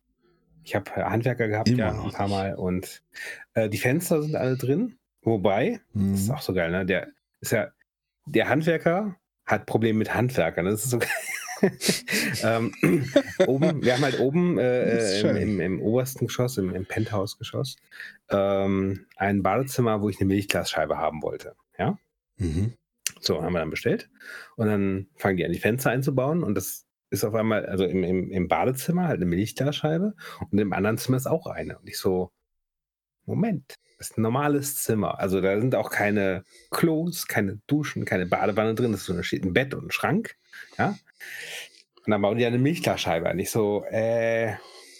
Ich habe Handwerker gehabt, Immer ja, ein paar Mal. Und äh, die Fenster sind alle drin. Wobei, mhm. das ist mhm. auch so geil, ne? Der ist ja, der Handwerker hat Probleme mit Handwerkern. Das ist so geil. ähm, oben, wir haben halt oben äh, im, im, im, obersten Geschoss, im, im Penthouse-Geschoss, ähm, ein Badezimmer, wo ich eine Milchglasscheibe haben wollte. Ja. Mhm. So, haben wir dann bestellt. Und dann fangen die an, die Fenster einzubauen. Und das ist auf einmal, also im, im, im Badezimmer halt eine Milchglasscheibe. Und im anderen Zimmer ist auch eine. Und ich so, Moment, das ist ein normales Zimmer. Also da sind auch keine Klos, keine Duschen, keine Badewanne drin. Das ist so ein, steht ein Bett und ein Schrank. Ja. Und dann bauen die eine Milchglasscheibe an. Ich so, äh,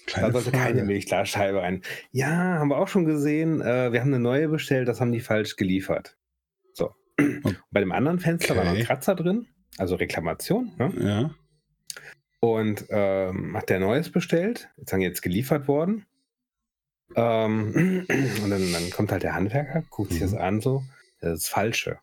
Kleine da sollte Frage. keine Milchglasscheibe rein. Ja, haben wir auch schon gesehen. Äh, wir haben eine neue bestellt, das haben die falsch geliefert. So. Okay. Bei dem anderen Fenster war noch ein Kratzer drin, also Reklamation. Ne? Ja. Und ähm, hat der Neues bestellt, jetzt sagen jetzt geliefert worden. Ähm, und dann, dann, kommt halt der Handwerker, guckt sich mhm. das an, so, das ist Falsche.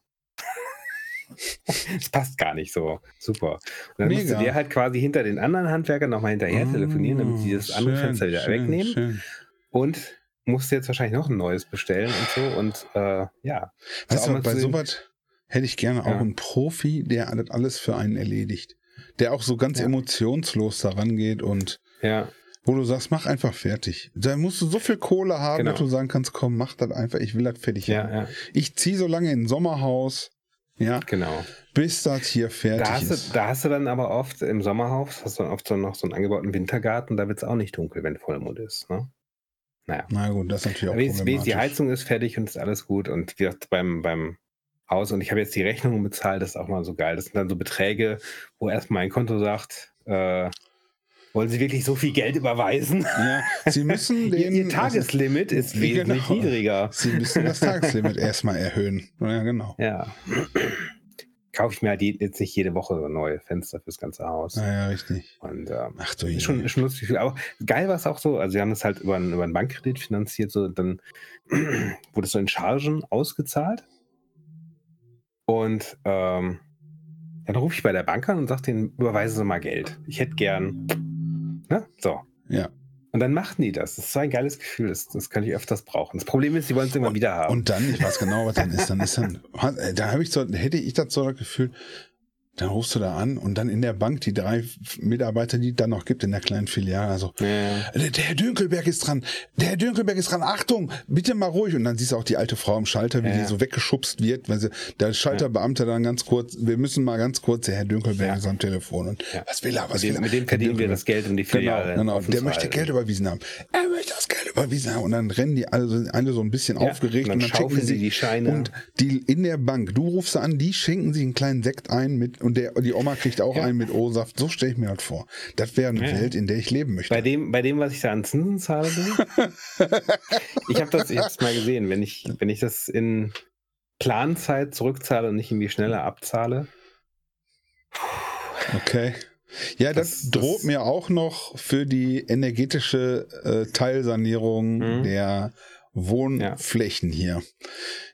das passt gar nicht so. Super. Und dann Mega. musst du dir halt quasi hinter den anderen Handwerkern nochmal hinterher oh, telefonieren, damit sie das andere schön, Fenster wieder schön, wegnehmen. Schön. Und musst jetzt wahrscheinlich noch ein neues bestellen und so. Und äh, ja. Weißt du, bei sowas hätte ich gerne auch ja. einen Profi, der das alles für einen erledigt. Der auch so ganz ja. emotionslos daran geht und ja. Wo du sagst, mach einfach fertig. Da musst du so viel Kohle haben, genau. dass du sagen kannst, komm, mach das einfach, ich will das fertig ja, haben. Ich ziehe so lange in ein Sommerhaus, ja. Genau. Bis das hier fertig da ist. Du, da hast du dann aber oft im Sommerhaus, hast du oft so noch so einen angebauten Wintergarten, da wird es auch nicht dunkel, wenn Vollmond ist. Ne? Naja. Na gut, das ist natürlich auch aber problematisch. Die Heizung ist fertig und ist alles gut. Und wie gesagt, beim, beim Haus, und ich habe jetzt die Rechnungen bezahlt, das ist auch mal so geil. Das sind dann so Beträge, wo erst mein Konto sagt, äh, Wollen Sie wirklich so viel Geld überweisen? Ja, Sie müssen den. Ihr Tageslimit ist wesentlich genau. niedriger. Sie müssen das Tageslimit erstmal erhöhen. Ja, genau. Ja. Kaufe ich mir halt je- jetzt nicht jede Woche so neue Fenster fürs ganze Haus. Ja, ja, richtig. Und ähm, Ach du ist schon, schon lustig. Aber geil war es auch so, also sie haben das halt über, einen- über einen Bankkredit finanziert, so dann wurde es so in Chargen ausgezahlt. Und ähm, dann rufe ich bei der Bank an und sage denen, überweisen Sie mal Geld. Ich hätte gern. Ne? So. Ja. Und dann machten die das. Das ist so ein geiles Gefühl. Das, das kann ich öfters brauchen. Das Problem ist, sie wollen es irgendwann wieder haben. Und dann, ich weiß genau, was dann ist, dann ist dann, da habe ich so, hätte ich das so das Gefühl, dann rufst du da an und dann in der Bank die drei Mitarbeiter, die es dann noch gibt in der kleinen Filiale, also ja. der, der Herr Dünkelberg ist dran, der Herr Dünkelberg ist dran, Achtung, bitte mal ruhig. Und dann siehst du auch die alte Frau am Schalter, wie Ja. die so weggeschubst wird, weil sie, der Schalterbeamte dann ganz kurz, wir müssen mal ganz kurz, der Herr Dünkelberg Ja. ist am Telefon und was will er, was Mit will er? mit dem verdienen wir das Geld, um die Genau, Filiale. genau. offen Der möchte. Geld überwiesen haben. Er möchte das Geld überwiesen haben. Und dann rennen die alle, so- alle so ein bisschen aufgeregt und und dann dann, checken sie die die Scheine. Und die in der Bank, du rufst sie an, die schenken sich einen kleinen Sekt ein mit und der, die Oma kriegt auch Ja. einen mit O-Saft. So stelle ich mir das vor. Das wäre eine Ja. Welt, in der ich leben möchte. Bei dem, bei dem, was ich da an Zinsen zahle, du? ich habe das, hab's mal gesehen, wenn ich, wenn ich das in Planzeit zurückzahle und nicht irgendwie schneller abzahle. Okay. Ja, das, Das- droht das- mir auch noch für die energetische äh, Teilsanierung Mhm. der Wohnflächen hier.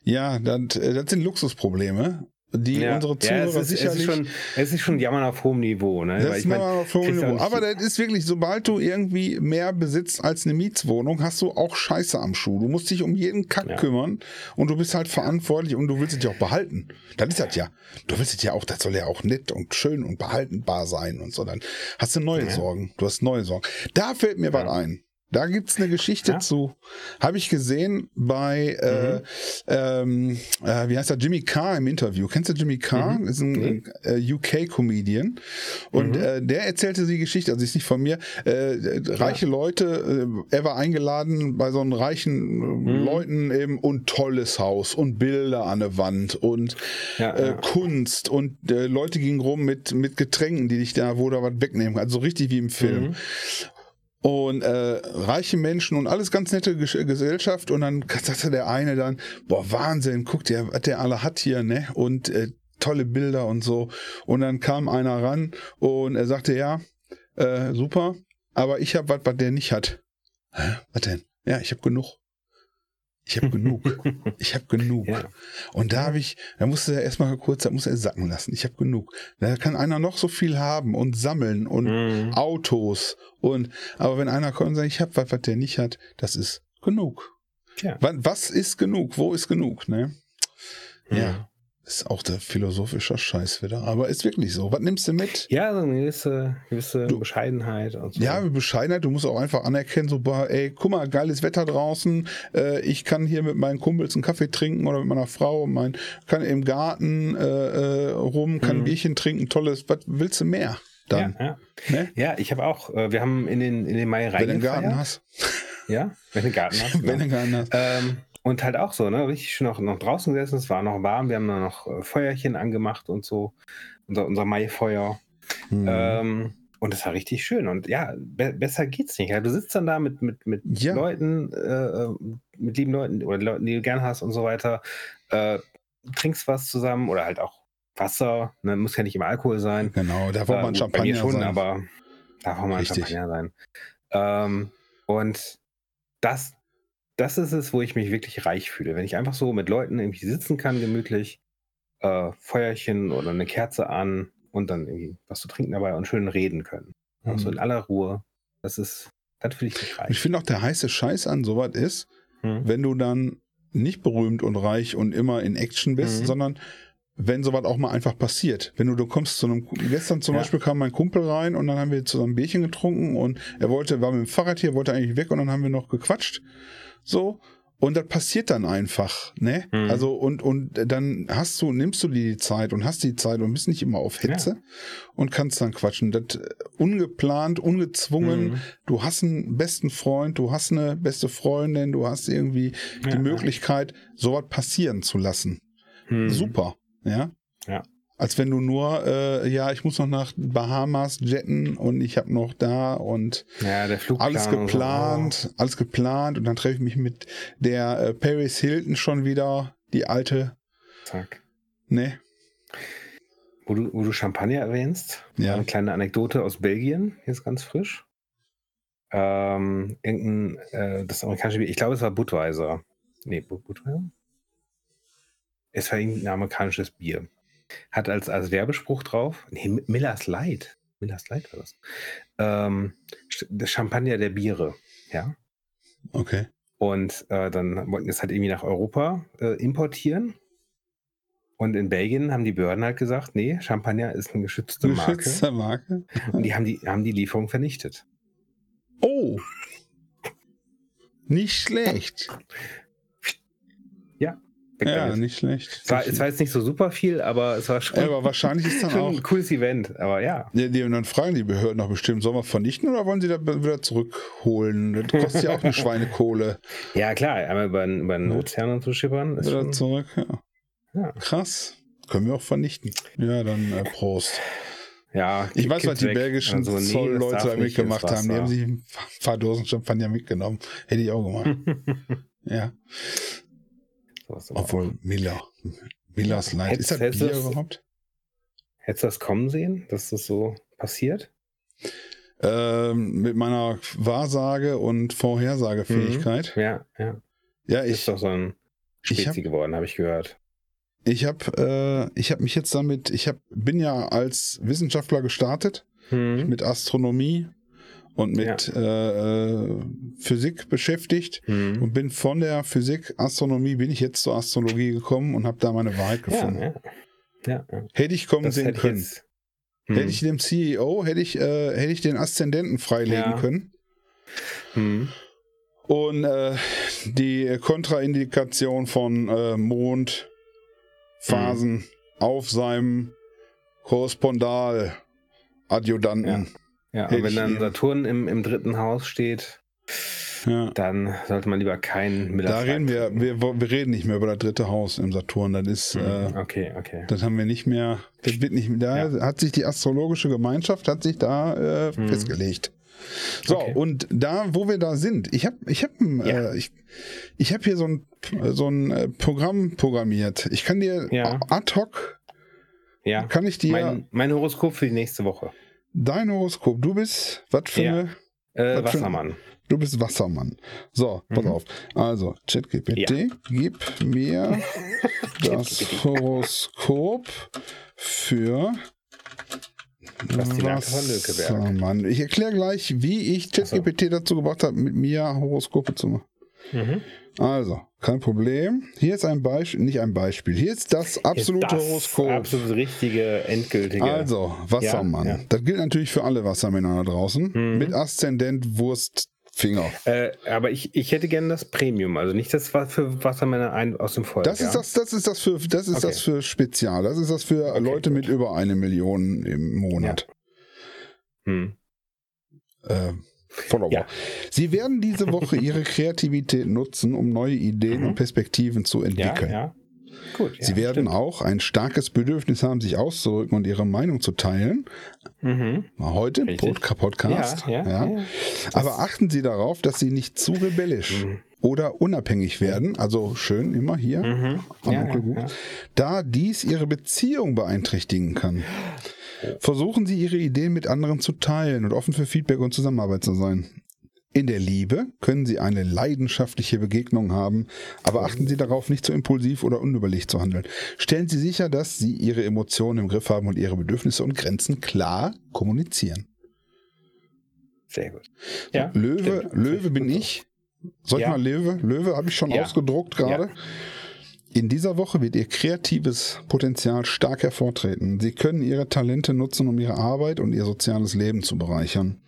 Ja, das, äh, das sind Luxusprobleme, die Ja. unsere ja, Zuhörer es ist, es sicherlich. ist schon, es ist schon Jammern auf hohem Niveau, ne? Das ist ich mein, auf hohem Niveau. Aber das ist wirklich, sobald du irgendwie mehr besitzt als eine Mietswohnung, hast du auch Scheiße am Schuh. Du musst dich um jeden Kack Ja. kümmern und du bist halt verantwortlich und du willst es ja auch behalten. Das ist das ja. Du willst es ja auch, das soll ja auch nett und schön und behaltenbar sein und so. Dann hast du neue Ja. Sorgen. Du hast neue Sorgen. Da fällt mir Ja. was ein. Da gibt's eine Geschichte Ja. zu. Habe ich gesehen bei, äh, ähm, äh, wie heißt er, Jimmy Carr im Interview. Kennst du Jimmy Carr? Mhm. Ist ein Nee. äh, UK-Comedian. Und Mhm. äh, der erzählte die Geschichte, also ist nicht von mir, äh, reiche Leute, äh, er war eingeladen bei so einen reichen äh, Mhm. Leuten eben und tolles Haus und Bilder an der Wand und Ja, äh, ja. Kunst und äh, Leute gingen rum mit, mit Getränken, die dich da, wo da was wegnehmen, also richtig wie im Film. Und äh, reiche Menschen und alles ganz nette Gesellschaft. Und dann sagte der eine dann, boah, Wahnsinn, guck dir, was der alle hat hier, ne? Und äh, tolle Bilder und so. Und dann kam einer ran und er sagte, ja, äh, super, aber ich habe was, was der nicht hat. Hä? Was denn? Ja, ich habe genug. Ich habe genug. Ich habe genug. Ja. Und da habe ich, da musste er erstmal kurz, da muss er sacken lassen. Ich habe genug. Da kann einer noch so viel haben und sammeln und Mhm. Autos und aber wenn einer kommt und sagt, ich habe was, was der nicht hat, das ist genug. Tja. Was, ist genug? Wo ist genug? Ne? Mhm. Ja, ist auch der philosophische Scheiß wieder. Aber ist wirklich so. Was nimmst du mit? Ja, so eine gewisse, gewisse Du- Bescheidenheit und so. Ja, Bescheidenheit, du musst auch einfach anerkennen, so, boah, ey, guck mal, geiles Wetter draußen, äh, ich kann hier mit meinen Kumpels einen Kaffee trinken oder mit meiner Frau, mein, kann im Garten äh, äh, rum, kann ein Mhm. Bierchen trinken, tolles, was willst du mehr? Dann, ja, ja. ne? ja, ich habe auch, äh, wir haben in den, in den Mai Wenn du einen Garten reingefeiert. hast. Ja, wenn du einen Garten hast. Wenn du genau. einen Garten hast. Ähm, und halt auch so, ne? Richtig schön noch, noch draußen gesessen, es war noch warm, wir haben dann noch äh, Feuerchen angemacht und so, unser, unser Maifeuer. Mhm. Ähm, und es war richtig schön. Und ja, be besser geht's nicht. Ja, du sitzt dann da mit, mit, mit Ja. Leuten, äh, äh, mit lieben Leuten oder Leuten, die du gern hast und so weiter, äh, trinkst was zusammen oder halt auch Wasser, ne? muss ja nicht immer Alkohol sein. Genau, da wollte Äh, man mir Champagner schon, sein. aber auch mal ein Richtig. Champagner sein. Ähm, und das, das ist es, wo ich mich wirklich reich fühle. Wenn ich einfach so mit Leuten irgendwie sitzen kann, gemütlich, äh, Feuerchen oder eine Kerze an und dann irgendwie was zu trinken dabei und schön reden können. Mhm. in aller Ruhe. Das ist, das fühle ich mich Ich reich. finde auch der heiße Scheiß an sowas ist, Hm. wenn du dann nicht berühmt und reich und immer in Action bist, Mhm. sondern wenn sowas auch mal einfach passiert. Wenn du, du kommst zu einem, gestern zum Ja. Beispiel kam mein Kumpel rein und dann haben wir zusammen ein Bierchen getrunken und er wollte, war mit dem Fahrrad hier, wollte eigentlich weg und dann haben wir noch gequatscht. So. Und das passiert dann einfach, ne? Mhm. Also, und, und dann hast du, nimmst du dir die Zeit und hast die Zeit und bist nicht immer auf Hetze und kannst dann quatschen. Das äh, ungeplant, ungezwungen, Mhm. du hast einen besten Freund, du hast eine beste Freundin, du hast irgendwie die Ja. Möglichkeit, sowas passieren zu lassen. Hm. Super, ja. Ja. Als wenn du nur, äh, ja, ich muss noch nach Bahamas jetten und ich habe noch da und ja, alles geplant, so. alles geplant und dann treffe ich mich mit der äh, Paris Hilton schon wieder, die alte. Zack. Ne. Wo du, wo du Champagner erwähnst, ja. eine kleine Anekdote aus Belgien, hier ist ganz frisch. Ähm, irgendein, äh, das amerikanische Bier, ich glaube, es war Budweiser. Nee, Budweiser? Es war irgendein amerikanisches Bier hat als, als Werbespruch drauf, nee, Millers Light. Millers Light war das. Ähm, das Champagner der Biere, ja. Okay. Und äh, dann wollten es halt irgendwie nach Europa äh, importieren. Und in Belgien haben die Behörden halt gesagt, nee, Champagner ist eine geschützte Marke. Geschützte Marke. Und die haben die, haben die Lieferung vernichtet. Oh. Nicht schlecht. Ja, ja, nicht schlecht. Es war, es war, jetzt nicht so super viel, aber es war schon, ja, aber wahrscheinlich ist dann auch ein cooles Event. Aber ja. ja die, und dann fragen die Behörden noch bestimmt, sollen wir vernichten oder wollen sie da wieder zurückholen? Das kostet ja auch eine Schweinekohle. Ja, klar, einmal über, über den Ozean zu schippern. Ist wieder schon... zurück, ja. ja. Krass. Können wir auch vernichten. Ja, dann äh, Prost. Ja, ich weiß, was die belgischen also, nee, Zollleute da mitgemacht haben. Die haben sich ein paar Dosen Champagner mitgenommen. Hätte ich auch gemacht. ja. Obwohl Miller. Millers Light. Hättest, ist das Bier das, überhaupt? Hättest du das kommen sehen, dass das so passiert? Ähm, mit meiner Wahrsage und Vorhersagefähigkeit. Mhm. Ja, ja. Ja, ich. Ist doch so ein Spezi hab, geworden, habe ich gehört. Ich habe äh, hab mich jetzt damit, ich hab, bin ja als Wissenschaftler gestartet mhm. mit Astronomie und mit ja. äh, Physik beschäftigt mhm. und bin von der Physik, Astronomie, bin ich jetzt zur Astrologie gekommen und habe da meine Wahrheit gefunden. Ja, ja. hätte ich kommen das sehen hätte können. Ich hm. Hätte ich dem CEO, hätte ich, äh, hätte ich den Aszendenten freilegen können. Hm. Und äh, die Kontraindikation von äh, Mondphasen hm. auf seinem Korrespondal-Adjutanten. Ja, und wenn dann Saturn im, im dritten Haus steht, ja. dann sollte man lieber keinen Miller Da reden wir, wir, wir reden nicht mehr über das dritte Haus im Saturn. Das ist, mhm. äh, okay, okay. Das haben wir nicht mehr, das wird nicht, da ja. hat sich die astrologische Gemeinschaft, hat sich da äh, mhm. festgelegt. So, okay. und da, wo wir da sind, ich habe ich hab, ja. äh, ich, ich hab hier so ein, so ein äh, Programm programmiert. Ich kann dir ja. ad hoc, ja. kann ich dir... Mein, mein Horoskop für die nächste Woche. Dein Horoskop. Du bist, was für ja. eine. Äh, Wassermann. Für, du bist Wassermann. So, pass mhm. auf. Also, ChatGPT, ja. gib mir das Horoskop für Wassermann. Ich erkläre gleich, wie ich ChatGPT so. dazu gebracht habe, mit mir Horoskope zu machen. Mhm. Also, kein Problem. Hier ist ein Beispiel, nicht ein Beispiel. Hier ist das absolute das Horoskop. Absolut richtige, endgültige. Also, Wassermann. Ja, ja. Das gilt natürlich für alle Wassermänner da draußen. Mhm. Mit Aszendent Wurst Finger. Äh, aber ich, ich hätte gerne das Premium, also nicht das für Wassermänner ein, aus dem Volk. Das ist das, das ist das für, das ist okay. das für Spezial. Das ist das für okay, Leute gut. mit über eine Million im Monat. Ja. Hm. Äh, Follower. Ja. Sie werden diese Woche Ihre Kreativität nutzen, um neue Ideen mhm. und Perspektiven zu entwickeln. Ja, ja. Gut, Sie werden stimmt. auch ein starkes Bedürfnis haben, sich auszurücken und ihre Meinung zu teilen. Mhm. Heute im Podcast. Aber achten Sie darauf, dass Sie nicht zu rebellisch mhm. oder unabhängig werden. Also schön immer hier mhm. am Da dies Ihre Beziehung beeinträchtigen kann. Versuchen Sie Ihre Ideen mit anderen zu teilen und offen für Feedback und Zusammenarbeit zu sein. In der Liebe können Sie eine leidenschaftliche Begegnung haben, aber achten Sie darauf, nicht zu impulsiv oder unüberlegt zu handeln. Stellen Sie sicher, dass Sie Ihre Emotionen im Griff haben und Ihre Bedürfnisse und Grenzen klar kommunizieren. Sehr gut. Ja, Löwe, stimmt. Löwe bin ich. Soll ich ja. mal Löwe? Löwe habe ich schon ja. ausgedruckt gerade. Ja. In dieser Woche wird Ihr kreatives Potenzial stark hervortreten. Sie können Ihre Talente nutzen, um Ihre Arbeit und Ihr soziales Leben zu bereichern.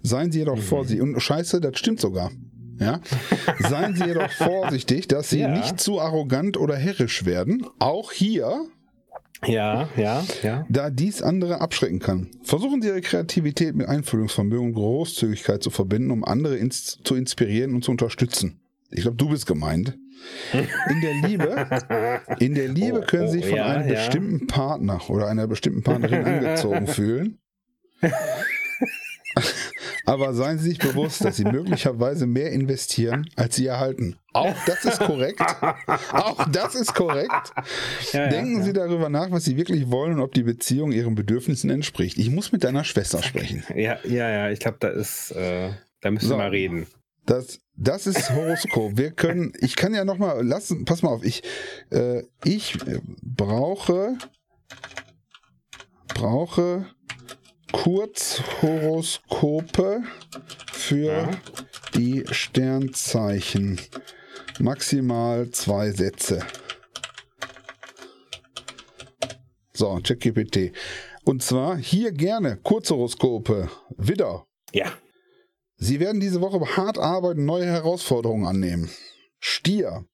Seien Sie jedoch mhm. vorsichtig. Und scheiße, das stimmt sogar. Ja? Seien Sie jedoch vorsichtig, dass Sie ja. nicht zu arrogant oder herrisch werden. Auch hier. Ja, ja, ja. Da dies andere abschrecken kann. Versuchen Sie Ihre Kreativität mit Einfühlungsvermögen und Großzügigkeit zu verbinden, um andere ins zu inspirieren und zu unterstützen. Ich glaube, du bist gemeint. In der Liebe, in der Liebe oh, können Sie sich von ja, einem ja. bestimmten Partner oder einer bestimmten Partnerin angezogen fühlen. Aber seien Sie sich bewusst, dass Sie möglicherweise mehr investieren, als Sie erhalten. Auch das ist korrekt. Auch das ist korrekt. Ja, Denken ja, Sie darüber nach, was Sie wirklich wollen und ob die Beziehung Ihren Bedürfnissen entspricht. Ich muss mit deiner Schwester sprechen. Ja, ja, ja. Ich glaube, da ist, äh, da müssen so, wir mal reden. Das, das ist Horoskop. Wir können, ich kann ja noch mal lassen. Pass mal auf. Ich, äh, ich brauche, brauche Kurzhoroskope für ja. die Sternzeichen. Maximal zwei Sätze. So, ChatGPT. Und zwar hier gerne Kurzhoroskope. Widder. Ja. Sie werden diese Woche hart arbeiten, neue Herausforderungen annehmen. Stier.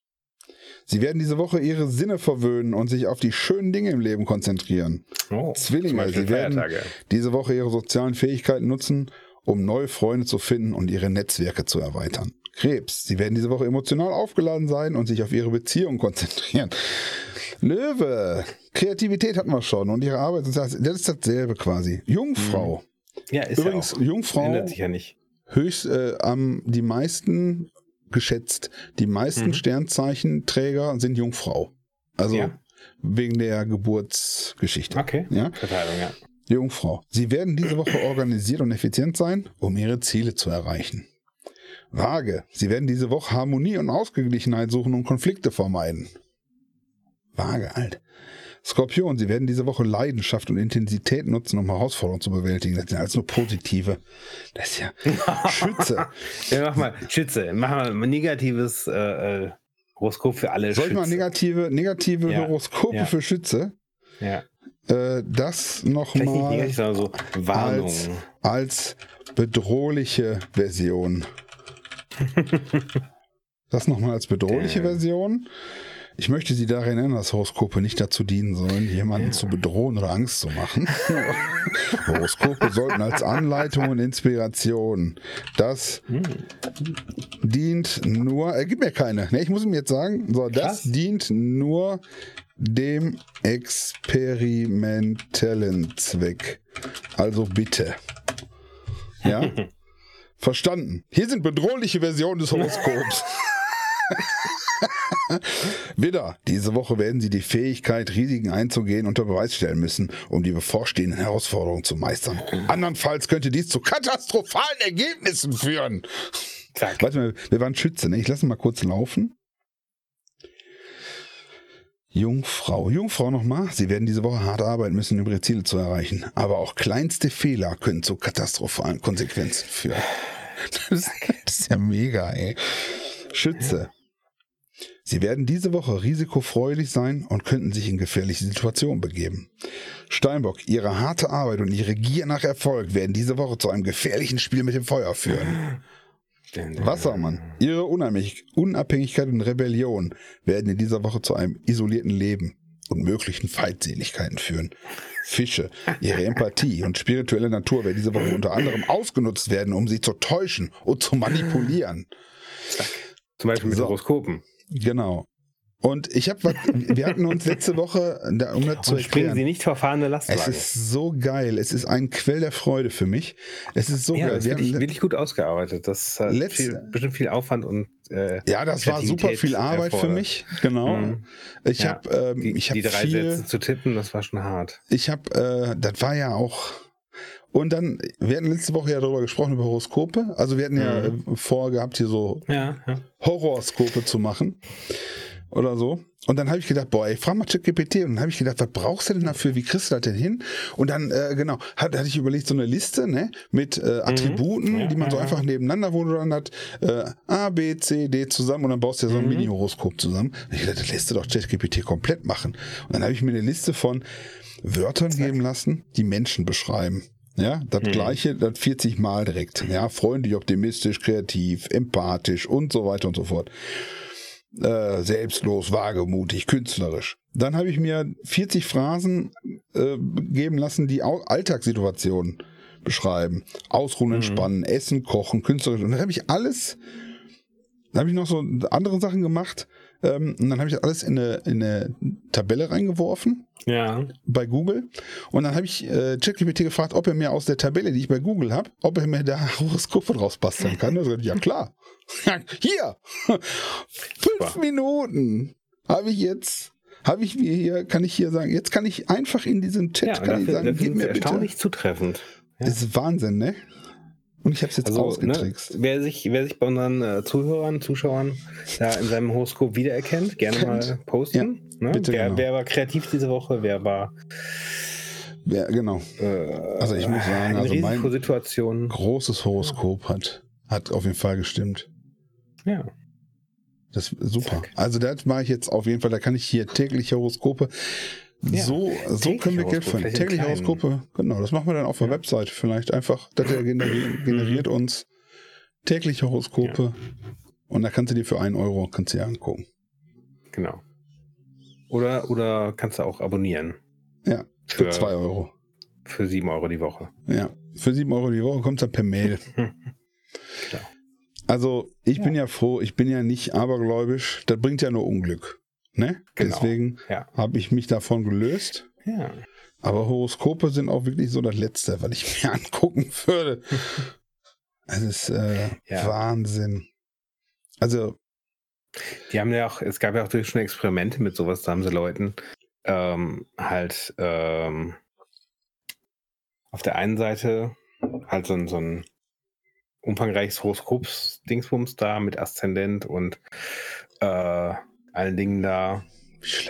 Sie werden diese Woche ihre Sinne verwöhnen und sich auf die schönen Dinge im Leben konzentrieren. Oh, Zwillinge, Sie werden diese Woche ihre sozialen Fähigkeiten nutzen, um neue Freunde zu finden und ihre Netzwerke zu erweitern. Krebs, Sie werden diese Woche emotional aufgeladen sein und sich auf Ihre Beziehung konzentrieren. Löwe, Kreativität hatten wir schon und Ihre Arbeit, das ist dasselbe quasi. Jungfrau. Ja, ist Übrigens, ja auch. Jungfrau. Ändert sich ja nicht. Höchst, äh, am, die meisten geschätzt. Die meisten mhm. Sternzeichenträger sind Jungfrau. Also ja. wegen der Geburtsgeschichte. Okay. Ja? Verteilung, ja. Jungfrau. Sie werden diese Woche organisiert und effizient sein, um ihre Ziele zu erreichen. Waage. Sie werden diese Woche Harmonie und Ausgeglichenheit suchen und Konflikte vermeiden. Waage, alt. Skorpion, Sie werden diese Woche Leidenschaft und Intensität nutzen, um Herausforderungen zu bewältigen. Das sind alles nur positive. Das ist ja Schütze. ja, mach mal, Schütze. Mach mal ein negatives äh, äh Horoskop für alle Soll ich Schütze. mal negative, negative ja. Horoskope ja. für Schütze? Ja. Äh, das nochmal so als, als bedrohliche Version. das nochmal als bedrohliche Version. Ich möchte Sie daran erinnern, dass Horoskope nicht dazu dienen sollen, jemanden ja. zu bedrohen oder Angst zu machen. Horoskope sollten als Anleitung und Inspiration. Das hm. dient nur, er gibt mir keine. Ne, ich muss ihm jetzt sagen, so, das dient nur dem experimentellen Zweck. Also bitte. Ja? Verstanden. Hier sind bedrohliche Versionen des Horoskops. Widder, diese Woche werden Sie die Fähigkeit, Risiken einzugehen, unter Beweis stellen müssen, um die bevorstehenden Herausforderungen zu meistern. Andernfalls könnte dies zu katastrophalen Ergebnissen führen. Zack. Warte mal, wir waren Schütze, ne? Ich lasse mal kurz laufen. Jungfrau, Jungfrau nochmal. Sie werden diese Woche hart arbeiten müssen, um ihre Ziele zu erreichen. Aber auch kleinste Fehler können zu katastrophalen Konsequenzen führen. Das, das ist ja mega, ey. Schütze. Sie werden diese Woche risikofreudig sein und könnten sich in gefährliche Situationen begeben. Steinbock, Ihre harte Arbeit und Ihre Gier nach Erfolg werden diese Woche zu einem gefährlichen Spiel mit dem Feuer führen. Wassermann, Ihre Unabhängigkeit und Rebellion werden in dieser Woche zu einem isolierten Leben und möglichen Feindseligkeiten führen. Fische, ihre Empathie und spirituelle Natur werden diese Woche unter anderem ausgenutzt werden, um sie zu täuschen und zu manipulieren. Zum Beispiel mit so. Horoskopen. Genau. Und ich habe, wir hatten uns letzte Woche, um das zu erklären. Springen Sie nicht verfahrene Lastwagen. Es ist so geil. Es ist ein Quell der Freude für mich. Es ist so ja, geil. Das wirklich, wirklich gut ausgearbeitet. Das hat viel, bestimmt viel Aufwand und äh, ja, das war super viel Arbeit erfordert. für mich. Genau. Mhm. Ich ja, habe, ähm, die, ich habe die drei viel, Sätze zu tippen, das war schon hart. Ich habe, äh, das war ja auch und dann, wir hatten letzte Woche ja darüber gesprochen, über Horoskope. Also wir hatten ja mhm. vorgehabt, hier so ja, ja. Horoskope zu machen. Oder so. Und dann habe ich gedacht, boah, ich frage mal ChatGPT. Und dann habe ich gedacht, was brauchst du denn dafür? Wie kriegst du das denn hin? Und dann, äh, genau, hat, hatte ich überlegt, so eine Liste, ne, mit äh, Attributen, mhm. ja, die man so einfach nebeneinander, wo du dann hat, äh, A, B, C, D zusammen und dann baust du ja so ein mhm. Mini-Horoskop zusammen. Und ich dachte, das lässt du doch ChatGPT komplett machen. Und dann habe ich mir eine Liste von Wörtern Zack. geben lassen, die Menschen beschreiben. Ja, das hm. gleiche, das 40 Mal direkt. Ja, freundlich, optimistisch, kreativ, empathisch und so weiter und so fort. Äh, selbstlos, wagemutig, künstlerisch. Dann habe ich mir 40 Phrasen äh, geben lassen, die Alltagssituationen beschreiben. Ausruhen, mhm. entspannen, essen, kochen, künstlerisch. Und dann habe ich alles, dann habe ich noch so andere Sachen gemacht. Ähm, und dann habe ich das alles in eine, in eine Tabelle reingeworfen. Ja. Bei Google. Und dann habe ich äh, ChatGPT gefragt, ob er mir aus der Tabelle, die ich bei Google habe, ob er mir da Horoskope draus basteln kann. Also, ja, klar. hier. Fünf Super. Minuten habe ich jetzt habe ich mir hier, kann ich hier sagen, jetzt kann ich einfach in diesem Chat ja, kann dafür, ich sagen, gib mir bitte. erstaunlich zutreffend. Ja. Das ist Wahnsinn, ne? Und ich habe es jetzt also, ausgetrickst. Ne, wer, sich, wer sich bei unseren äh, Zuhörern, Zuschauern da in seinem Horoskop wiedererkennt, gerne Kennt. mal posten. Ja, ne? bitte wer, genau. wer war kreativ diese Woche? Wer war ja, genau. Äh, also ich muss sagen, also mein großes Horoskop hat, hat auf jeden Fall gestimmt. Ja. Das super. Zack. Also das mache ich jetzt auf jeden Fall, da kann ich hier tägliche Horoskope ja, so, so können wir Geld verdienen. Tägliche Horoskope, genau, das machen wir dann auf der ja. Website vielleicht einfach. Das generiert, generiert uns tägliche Horoskope ja. und da kannst du dir für einen Euro kannst du dir angucken. Genau. Oder, oder kannst du auch abonnieren. Ja, für, für zwei Euro. Für sieben Euro die Woche. Ja, für sieben Euro die Woche kommt es dann per Mail. genau. Also, ich ja. bin ja froh, ich bin ja nicht abergläubisch. Das bringt ja nur Unglück. Ne? Genau. Deswegen ja. habe ich mich davon gelöst. Ja. Aber Horoskope sind auch wirklich so das Letzte, was ich mir angucken würde. Es ist äh, ja. Wahnsinn. Also. Die haben ja auch, es gab ja auch schon Experimente mit sowas, da haben sie Leuten ähm, halt ähm, auf der einen Seite halt so, so ein umfangreiches Horoskops-Dingsbums da mit Aszendent und äh, allen Dingen da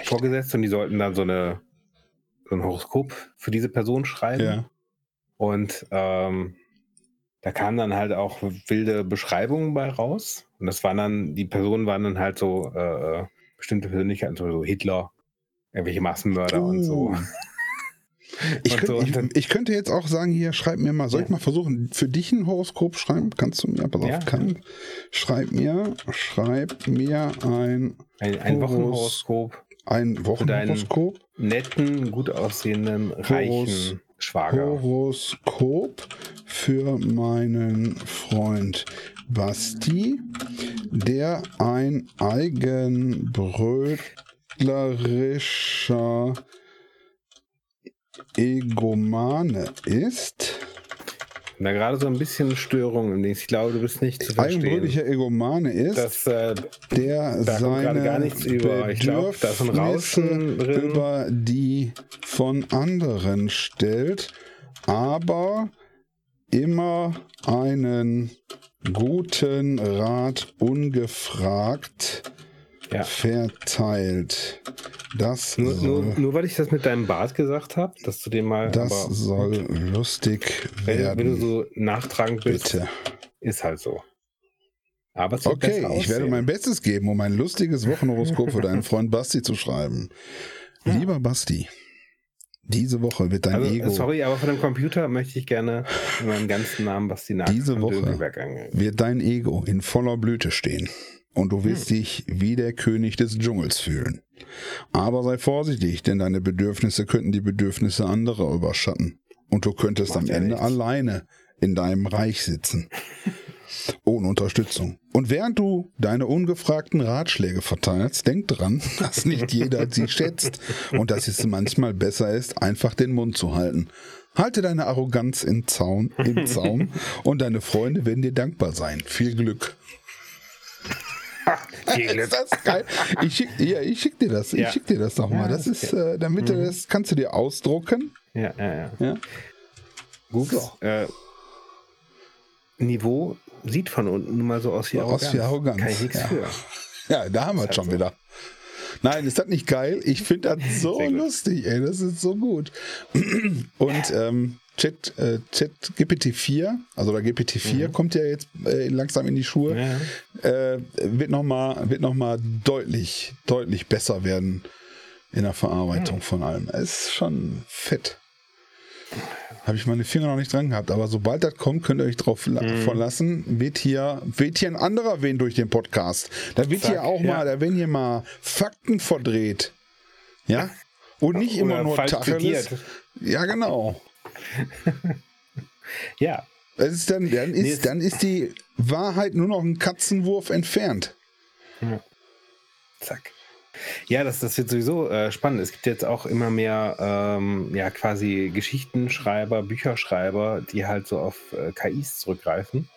vorgesetzt und die sollten dann so eine so ein Horoskop für diese Person schreiben. Ja. Und ähm, da kamen dann halt auch wilde Beschreibungen bei raus. Und das waren dann, die Personen waren dann halt so äh, bestimmte Persönlichkeiten, so Hitler, irgendwelche Massenmörder uh. und so. Ich, könnt, ich, ich, könnte jetzt auch sagen, hier, schreib mir mal, soll ja. ich mal versuchen, für dich ein Horoskop schreiben? Kannst du mir, pass auf, ja. kann, schreib mir, schreib mir ein, ein, ein Wochenhoroskop. Ein Wochenhoroskop. Netten, gut aussehenden, reichen Horos, Schwager. Horoskop für meinen Freund Basti, der ein eigenbrötlerischer Egomane ist. Da gerade so ein bisschen Störung im. Ich glaube, du bist nicht zu verstehen. Eigenbrötlicher Egomane ist, das, äh, der da seine gar nichts über. Ich glaube, da ist ein Rauschen drin. über die von anderen stellt, aber immer einen guten Rat ungefragt ja. verteilt. Das nur, soll, nur, nur, weil ich das mit deinem Bart gesagt habe, dass du den mal. Das soll lustig werden. Wenn, wenn, du so nachtragend bist, Bitte. ist halt so. Aber okay, ich werde mein Bestes geben, um ein lustiges Wochenhoroskop für deinen Freund Basti zu schreiben. Ja. Lieber Basti, diese Woche wird dein also, Ego. Sorry, aber von dem Computer möchte ich gerne meinen ganzen Namen Basti nach. Diese Woche wird dein Ego in voller Blüte stehen und du wirst hm. dich wie der König des Dschungels fühlen. Aber sei vorsichtig, denn deine Bedürfnisse könnten die Bedürfnisse anderer überschatten. Und du könntest Macht am Ende nichts. alleine in deinem Reich sitzen. Ohne Unterstützung. Und während du deine ungefragten Ratschläge verteilst, denk dran, dass nicht jeder sie schätzt und dass es manchmal besser ist, einfach den Mund zu halten. Halte deine Arroganz im Zaun, im Zaum und deine Freunde werden dir dankbar sein. Viel Glück. ist das geil? Ich schick, ja, ich schick dir das. Ich ja. schick dir das doch mal. Ja, das, ist, äh, damit mhm. du das kannst du dir ausdrucken. Ja, ja, ja. ja? Gut. So. Äh, Niveau sieht von unten mal so aus wie Arroganz. Aus wie Arroganz. Kann ich nichts ja. für. Ja, da haben wir es schon so. wieder. Nein, ist das nicht geil? Ich finde das so lustig, ey. Das ist so gut. Und ähm, Chat, äh, Chat GPT-4, also der GPT-4 mhm. kommt ja jetzt äh, langsam in die Schuhe, ja. äh, wird nochmal wird noch mal deutlich, deutlich besser werden in der Verarbeitung mhm. von allem. Es ist schon fett. Habe ich meine Finger noch nicht dran gehabt, aber sobald das kommt, könnt ihr euch drauf mhm. verlassen, wird hier, wird hier ein anderer wen durch den Podcast. Da wird Zack, hier auch ja. mal, da werden hier mal Fakten verdreht. Ja? Und nicht Oder immer nur Tacheles. Ja, genau. ja. Es ist dann, dann, ist, nee, dann ist die Wahrheit nur noch ein Katzenwurf entfernt. Ja. Zack. Ja, das, das wird sowieso äh, spannend. Es gibt jetzt auch immer mehr ähm, ja, quasi Geschichtenschreiber, Bücherschreiber, die halt so auf äh, KIs zurückgreifen,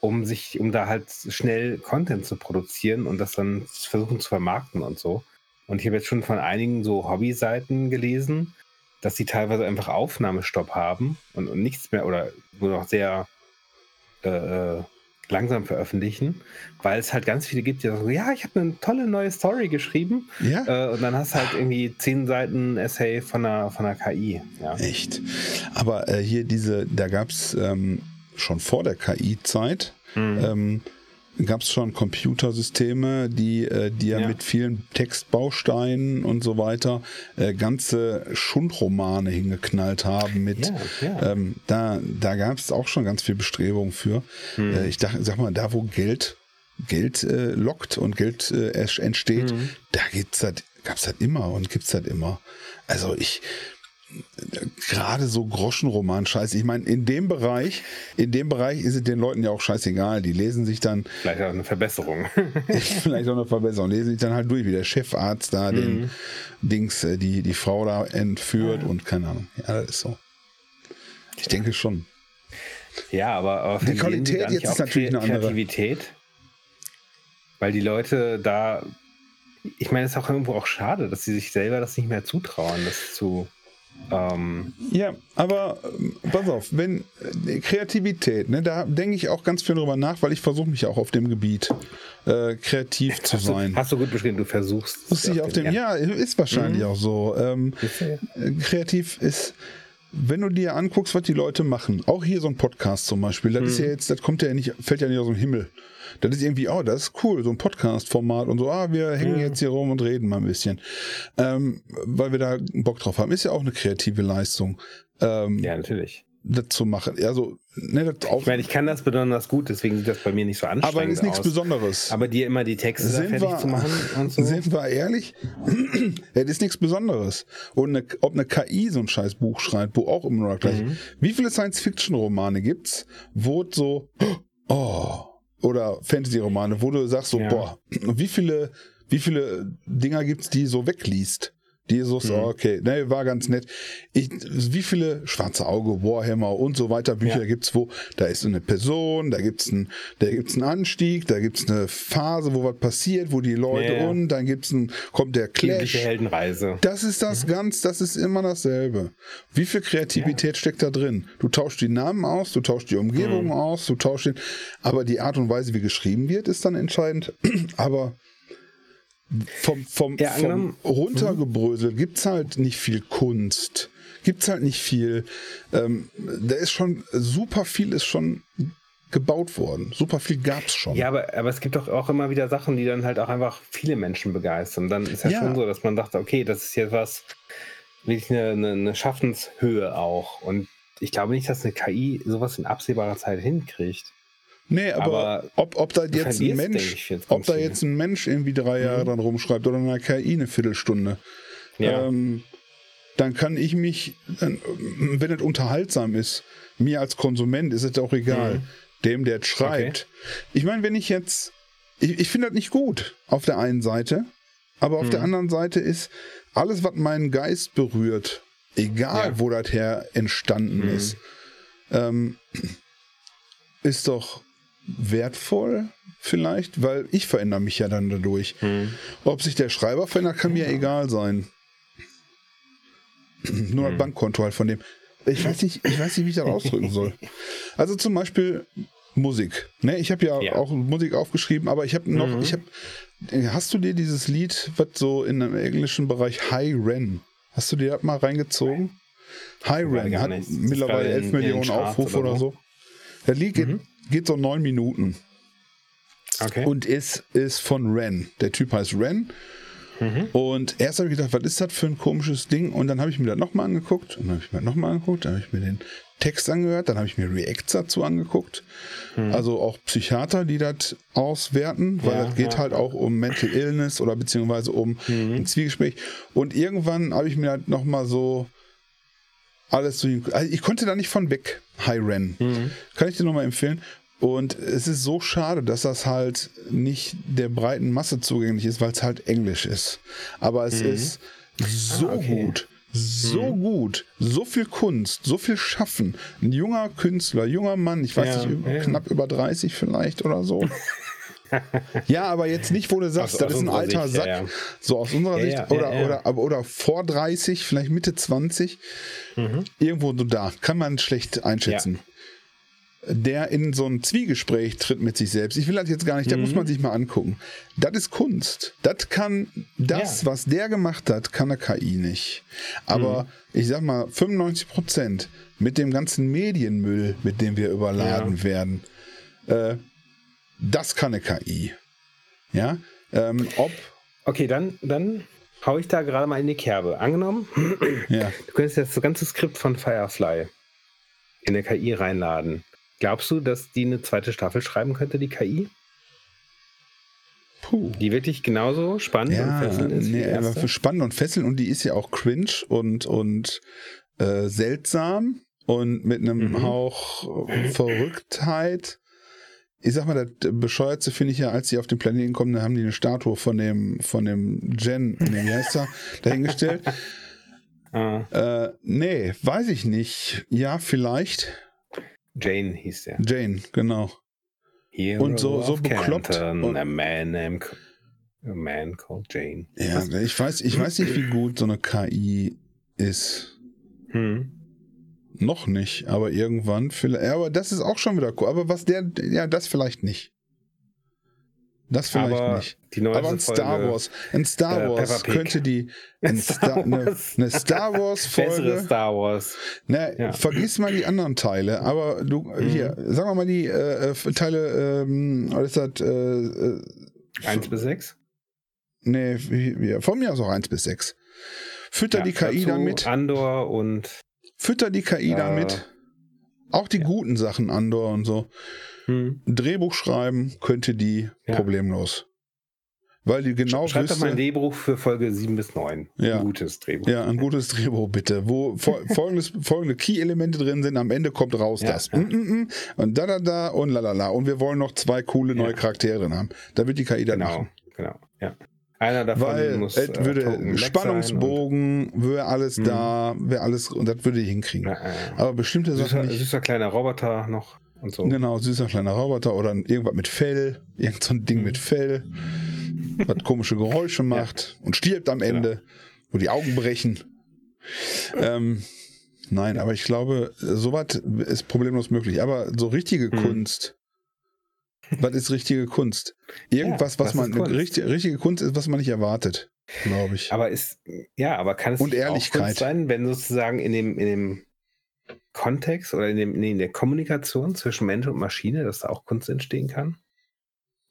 um sich, um da halt schnell Content zu produzieren und das dann versuchen zu vermarkten und so. Und ich habe jetzt schon von einigen so Hobby-Seiten gelesen, dass sie teilweise einfach Aufnahmestopp haben und, und nichts mehr oder nur noch sehr äh, äh langsam veröffentlichen, weil es halt ganz viele gibt, die sagen, ja, ich habe eine tolle neue Story geschrieben. Ja. Äh, und dann hast du halt irgendwie zehn Seiten Essay von einer, von einer KI. Ja. Echt. Aber äh, hier diese, da gab es ähm, schon vor der KI-Zeit, mhm. ähm, gab es schon Computersysteme, die äh, die ja, mit vielen Textbausteinen und so weiter äh, ganze Schundromane hingeknallt haben. Mit ja, ja. Ähm, da da gab es auch schon ganz viel Bestrebung für. Hm. Äh, ich dachte, sag mal, da wo Geld Geld äh, lockt und Geld äh, entsteht, hm. da gibt's halt, gab's halt immer und gibt's halt immer. Also ich gerade so Groschenroman-Scheiß. Ich meine, in dem Bereich, in dem Bereich ist es den Leuten ja auch scheißegal. Die lesen sich dann. Vielleicht auch eine Verbesserung. vielleicht auch eine Verbesserung. Lesen sich dann halt durch, wie der Chefarzt da mhm. den Dings, äh, die, die Frau da entführt ja. und keine Ahnung. Ja, das ist so. Ich denke schon. Ja, aber, aber die Qualität jetzt ist natürlich eine andere. Kreativität, weil die Leute da ich meine, es ist auch irgendwo auch schade, dass sie sich selber das nicht mehr zutrauen, das zu. Ähm, ja, aber äh, pass auf, wenn äh, Kreativität, ne, da denke ich auch ganz viel drüber nach, weil ich versuche mich auch auf dem Gebiet äh, kreativ zu hast sein. Du, hast du gut beschrieben, du versuchst. Muss ich auf dem, ja. ja, ist wahrscheinlich mhm. auch so. Ähm, äh, kreativ ist, wenn du dir anguckst, was die Leute machen, auch hier so ein Podcast zum Beispiel, das mhm. ist ja jetzt, das kommt ja nicht, fällt ja nicht aus dem Himmel. Das ist irgendwie, oh, das ist cool, so ein Podcast-Format und so, ah, wir hängen ja. jetzt hier rum und reden mal ein bisschen. Ähm, weil wir da Bock drauf haben. Ist ja auch eine kreative Leistung. Ähm, ja, natürlich. Das zu machen. Also, ne, das ich meine, ich kann das besonders gut, deswegen sieht das bei mir nicht so anstrengend Aber ist nichts aus. Besonderes. Aber dir immer die Texte fertig wir, zu machen und so. Sind wir ehrlich? das ist nichts Besonderes. Und eine, ob eine KI so ein scheiß Buch schreibt, wo auch immer noch gleich. Mhm. Wie viele Science-Fiction-Romane gibt's, wo so, oh, oder Fantasy-Romane, wo du sagst so, ja. boah, wie viele, wie viele Dinger gibt's, die so wegliest? So, mhm. okay, ne, war ganz nett. Ich, wie viele Schwarze Auge, Warhammer und so weiter Bücher ja. gibt's, wo da ist eine Person, da gibt's ein, da gibt's einen Anstieg, da gibt's eine Phase, wo was passiert, wo die Leute ja, und dann gibt's ein, kommt der Clash. Die Heldenreise. Das ist das mhm. ganz, das ist immer dasselbe. Wie viel Kreativität ja. steckt da drin? Du tauschst die Namen aus, du tauschst die Umgebung mhm. aus, du tauschst den, aber die Art und Weise, wie geschrieben wird, ist dann entscheidend. aber vom, vom, ja, vom runtergebröselt gibt es halt nicht viel Kunst. Gibt es halt nicht viel. Ähm, da ist schon, super viel ist schon gebaut worden. Super viel gab es schon. Ja, aber, aber es gibt doch auch immer wieder Sachen, die dann halt auch einfach viele Menschen begeistern. Dann ist ja, ja. schon so, dass man dachte, okay, das ist jetzt was, wirklich eine, eine, eine Schaffenshöhe auch. Und ich glaube nicht, dass eine KI sowas in absehbarer Zeit hinkriegt. Nee, aber, aber ob, ob da jetzt ein Mensch, jetzt ob da jetzt ein Mensch irgendwie drei Jahre mhm. dran rumschreibt oder eine KI eine Viertelstunde, ja. ähm, dann kann ich mich, wenn es unterhaltsam ist, mir als Konsument ist es auch egal. Mhm. Dem, der schreibt. Okay. Ich meine, wenn ich jetzt, ich, ich finde das nicht gut auf der einen Seite, aber auf mhm. der anderen Seite ist alles, was meinen Geist berührt, egal ja. wo das her entstanden mhm. ist, ähm, ist doch wertvoll vielleicht, weil ich verändere mich ja dann dadurch. Hm. Ob sich der Schreiber verändert, kann mir ja. egal sein. Nur hm. ein Bankkonto halt von dem. Ich weiß nicht, ich weiß nicht, wie ich das ausdrücken soll. Also zum Beispiel Musik. Ne, ich habe ja, ja, auch Musik aufgeschrieben, aber ich habe noch, mhm. ich habe, hast du dir dieses Lied, was so in einem englischen Bereich High Ren, hast du dir das mal reingezogen? High Ren hat mittlerweile 11 Millionen Aufrufe oder so. Das Lied mhm geht so neun Minuten. Okay. Und ist, ist von Ren. Der Typ heißt Ren. Mhm. Und erst habe ich gedacht, was ist das für ein komisches Ding? Und dann habe ich mir das nochmal angeguckt. Und dann habe ich mir das nochmal angeguckt. Dann habe ich mir den Text angehört. Dann habe ich mir Reacts dazu angeguckt. Mhm. Also auch Psychiater, die das auswerten, weil ja, das geht ja. halt auch um Mental Illness oder beziehungsweise um mhm. ein Zwiegespräch. Und irgendwann habe ich mir halt nochmal so alles so. Also ich konnte da nicht von weg. High Ren. Mhm. Kann ich dir nochmal empfehlen. Und es ist so schade, dass das halt nicht der breiten Masse zugänglich ist, weil es halt Englisch ist. Aber es mhm. ist so ah, okay. gut, so mhm. gut, so viel Kunst, so viel Schaffen. Ein junger Künstler, junger Mann, ich weiß ja, nicht, ja. knapp über 30 vielleicht oder so. ja, aber jetzt nicht, wo du sagst, aus, das aus ist ein alter Sicht, Sack. Ja, so aus unserer Sicht. oder, Oder, oder vor 30, vielleicht Mitte 20. Mhm. Irgendwo so da. Kann man schlecht einschätzen der in so ein Zwiegespräch tritt mit sich selbst. Ich will das jetzt gar nicht, da mhm. muss man sich mal angucken. Das ist Kunst. Das kann, das, ja. was der gemacht hat, kann eine KI nicht. Aber mhm. ich sag mal, 95 Prozent mit dem ganzen Medienmüll, mit dem wir überladen ja. werden, äh, das kann eine KI. Ja, ähm, ob. Okay, dann, dann hau ich da gerade mal in die Kerbe. Angenommen, ja. du könntest jetzt das ganze Skript von Firefly in der KI reinladen. Glaubst du, dass die eine zweite Staffel schreiben könnte, die KI? Puh. Die wirklich genauso spannend ja, und fesselnd ist. Nee, aber spannend und fesselnd und die ist ja auch cringe und, und äh, seltsam und mit einem mhm. Hauch Verrücktheit. Ich sag mal, das Bescheuertste finde ich ja, als sie auf den Planeten kommen, da haben die eine Statue von dem, von dem Jen, nee, wie heißt er, dahingestellt. ah. äh, nee, weiß ich nicht. Ja, vielleicht. Jane hieß der. Jane, genau. Hero und so, so bekloppt. Canton, und a man named a man called Jane. Ja, Was? ich weiß, ich weiß nicht, wie gut so eine KI ist. Hm. Noch nicht, aber irgendwann vielleicht. Ja, aber das ist auch schon wieder cool. Aber was der, ja, das vielleicht nicht. Das vielleicht aber nicht. Aber ein Star Wars. In Star äh, Wars könnte die in Star, eine, eine, Star Wars Folge. Star Wars. Ne, ja. Vergiss mal die anderen Teile. Aber du mhm. hier, sagen wir mal die äh, äh Teile. Ähm, ist das? Äh, äh, 1 bis 6? Nee, wie, von mir aus auch 1 bis 6. Fütter ja, die KI damit. Andor und. Fütter die KI äh, damit. Auch die ja. guten Sachen Andor und so. Hm. Ein Drehbuch schreiben könnte die ja. problemlos. Weil die genau Schreib doch mal ein Drehbuch für Folge 7 bis 9. Ja. Ein gutes Drehbuch. Ja, ein gutes Drehbuch, bitte. Wo folgendes, folgende Key-Elemente drin sind. Am Ende kommt raus ja, das. Ja. Mm, mm, mm, und da, da, da und lalala. Und wir wollen noch zwei coole neue Charaktere drin haben. Da wird die KI dann genau, machen. Genau, ja. Einer davon Weil muss äh, würde Spannungsbogen, wäre alles mhm. da, wäre alles und das würde ich hinkriegen. Ja, Aber bestimmte süßer, Sachen nicht. Süßer kleiner Roboter noch und so. Genau, süßer kleiner Roboter oder irgendwas mit Fell, irgend so ein Ding mhm. mit Fell, was komische Geräusche macht ja. und stirbt am Ende, genau. wo die Augen brechen. Ähm, nein, aber ich glaube, sowas ist problemlos möglich. Aber so richtige mhm. Kunst, was ist richtige Kunst? Irgendwas, ja, was man, Kunst? Richtig, richtige Kunst ist, was man nicht erwartet, glaube ich. Aber ist, ja, aber kann es und Ehrlichkeit. Kunst sein, wenn sozusagen in dem, in dem Kontext oder in, dem, in der Kommunikation zwischen Mensch und Maschine, dass da auch Kunst entstehen kann?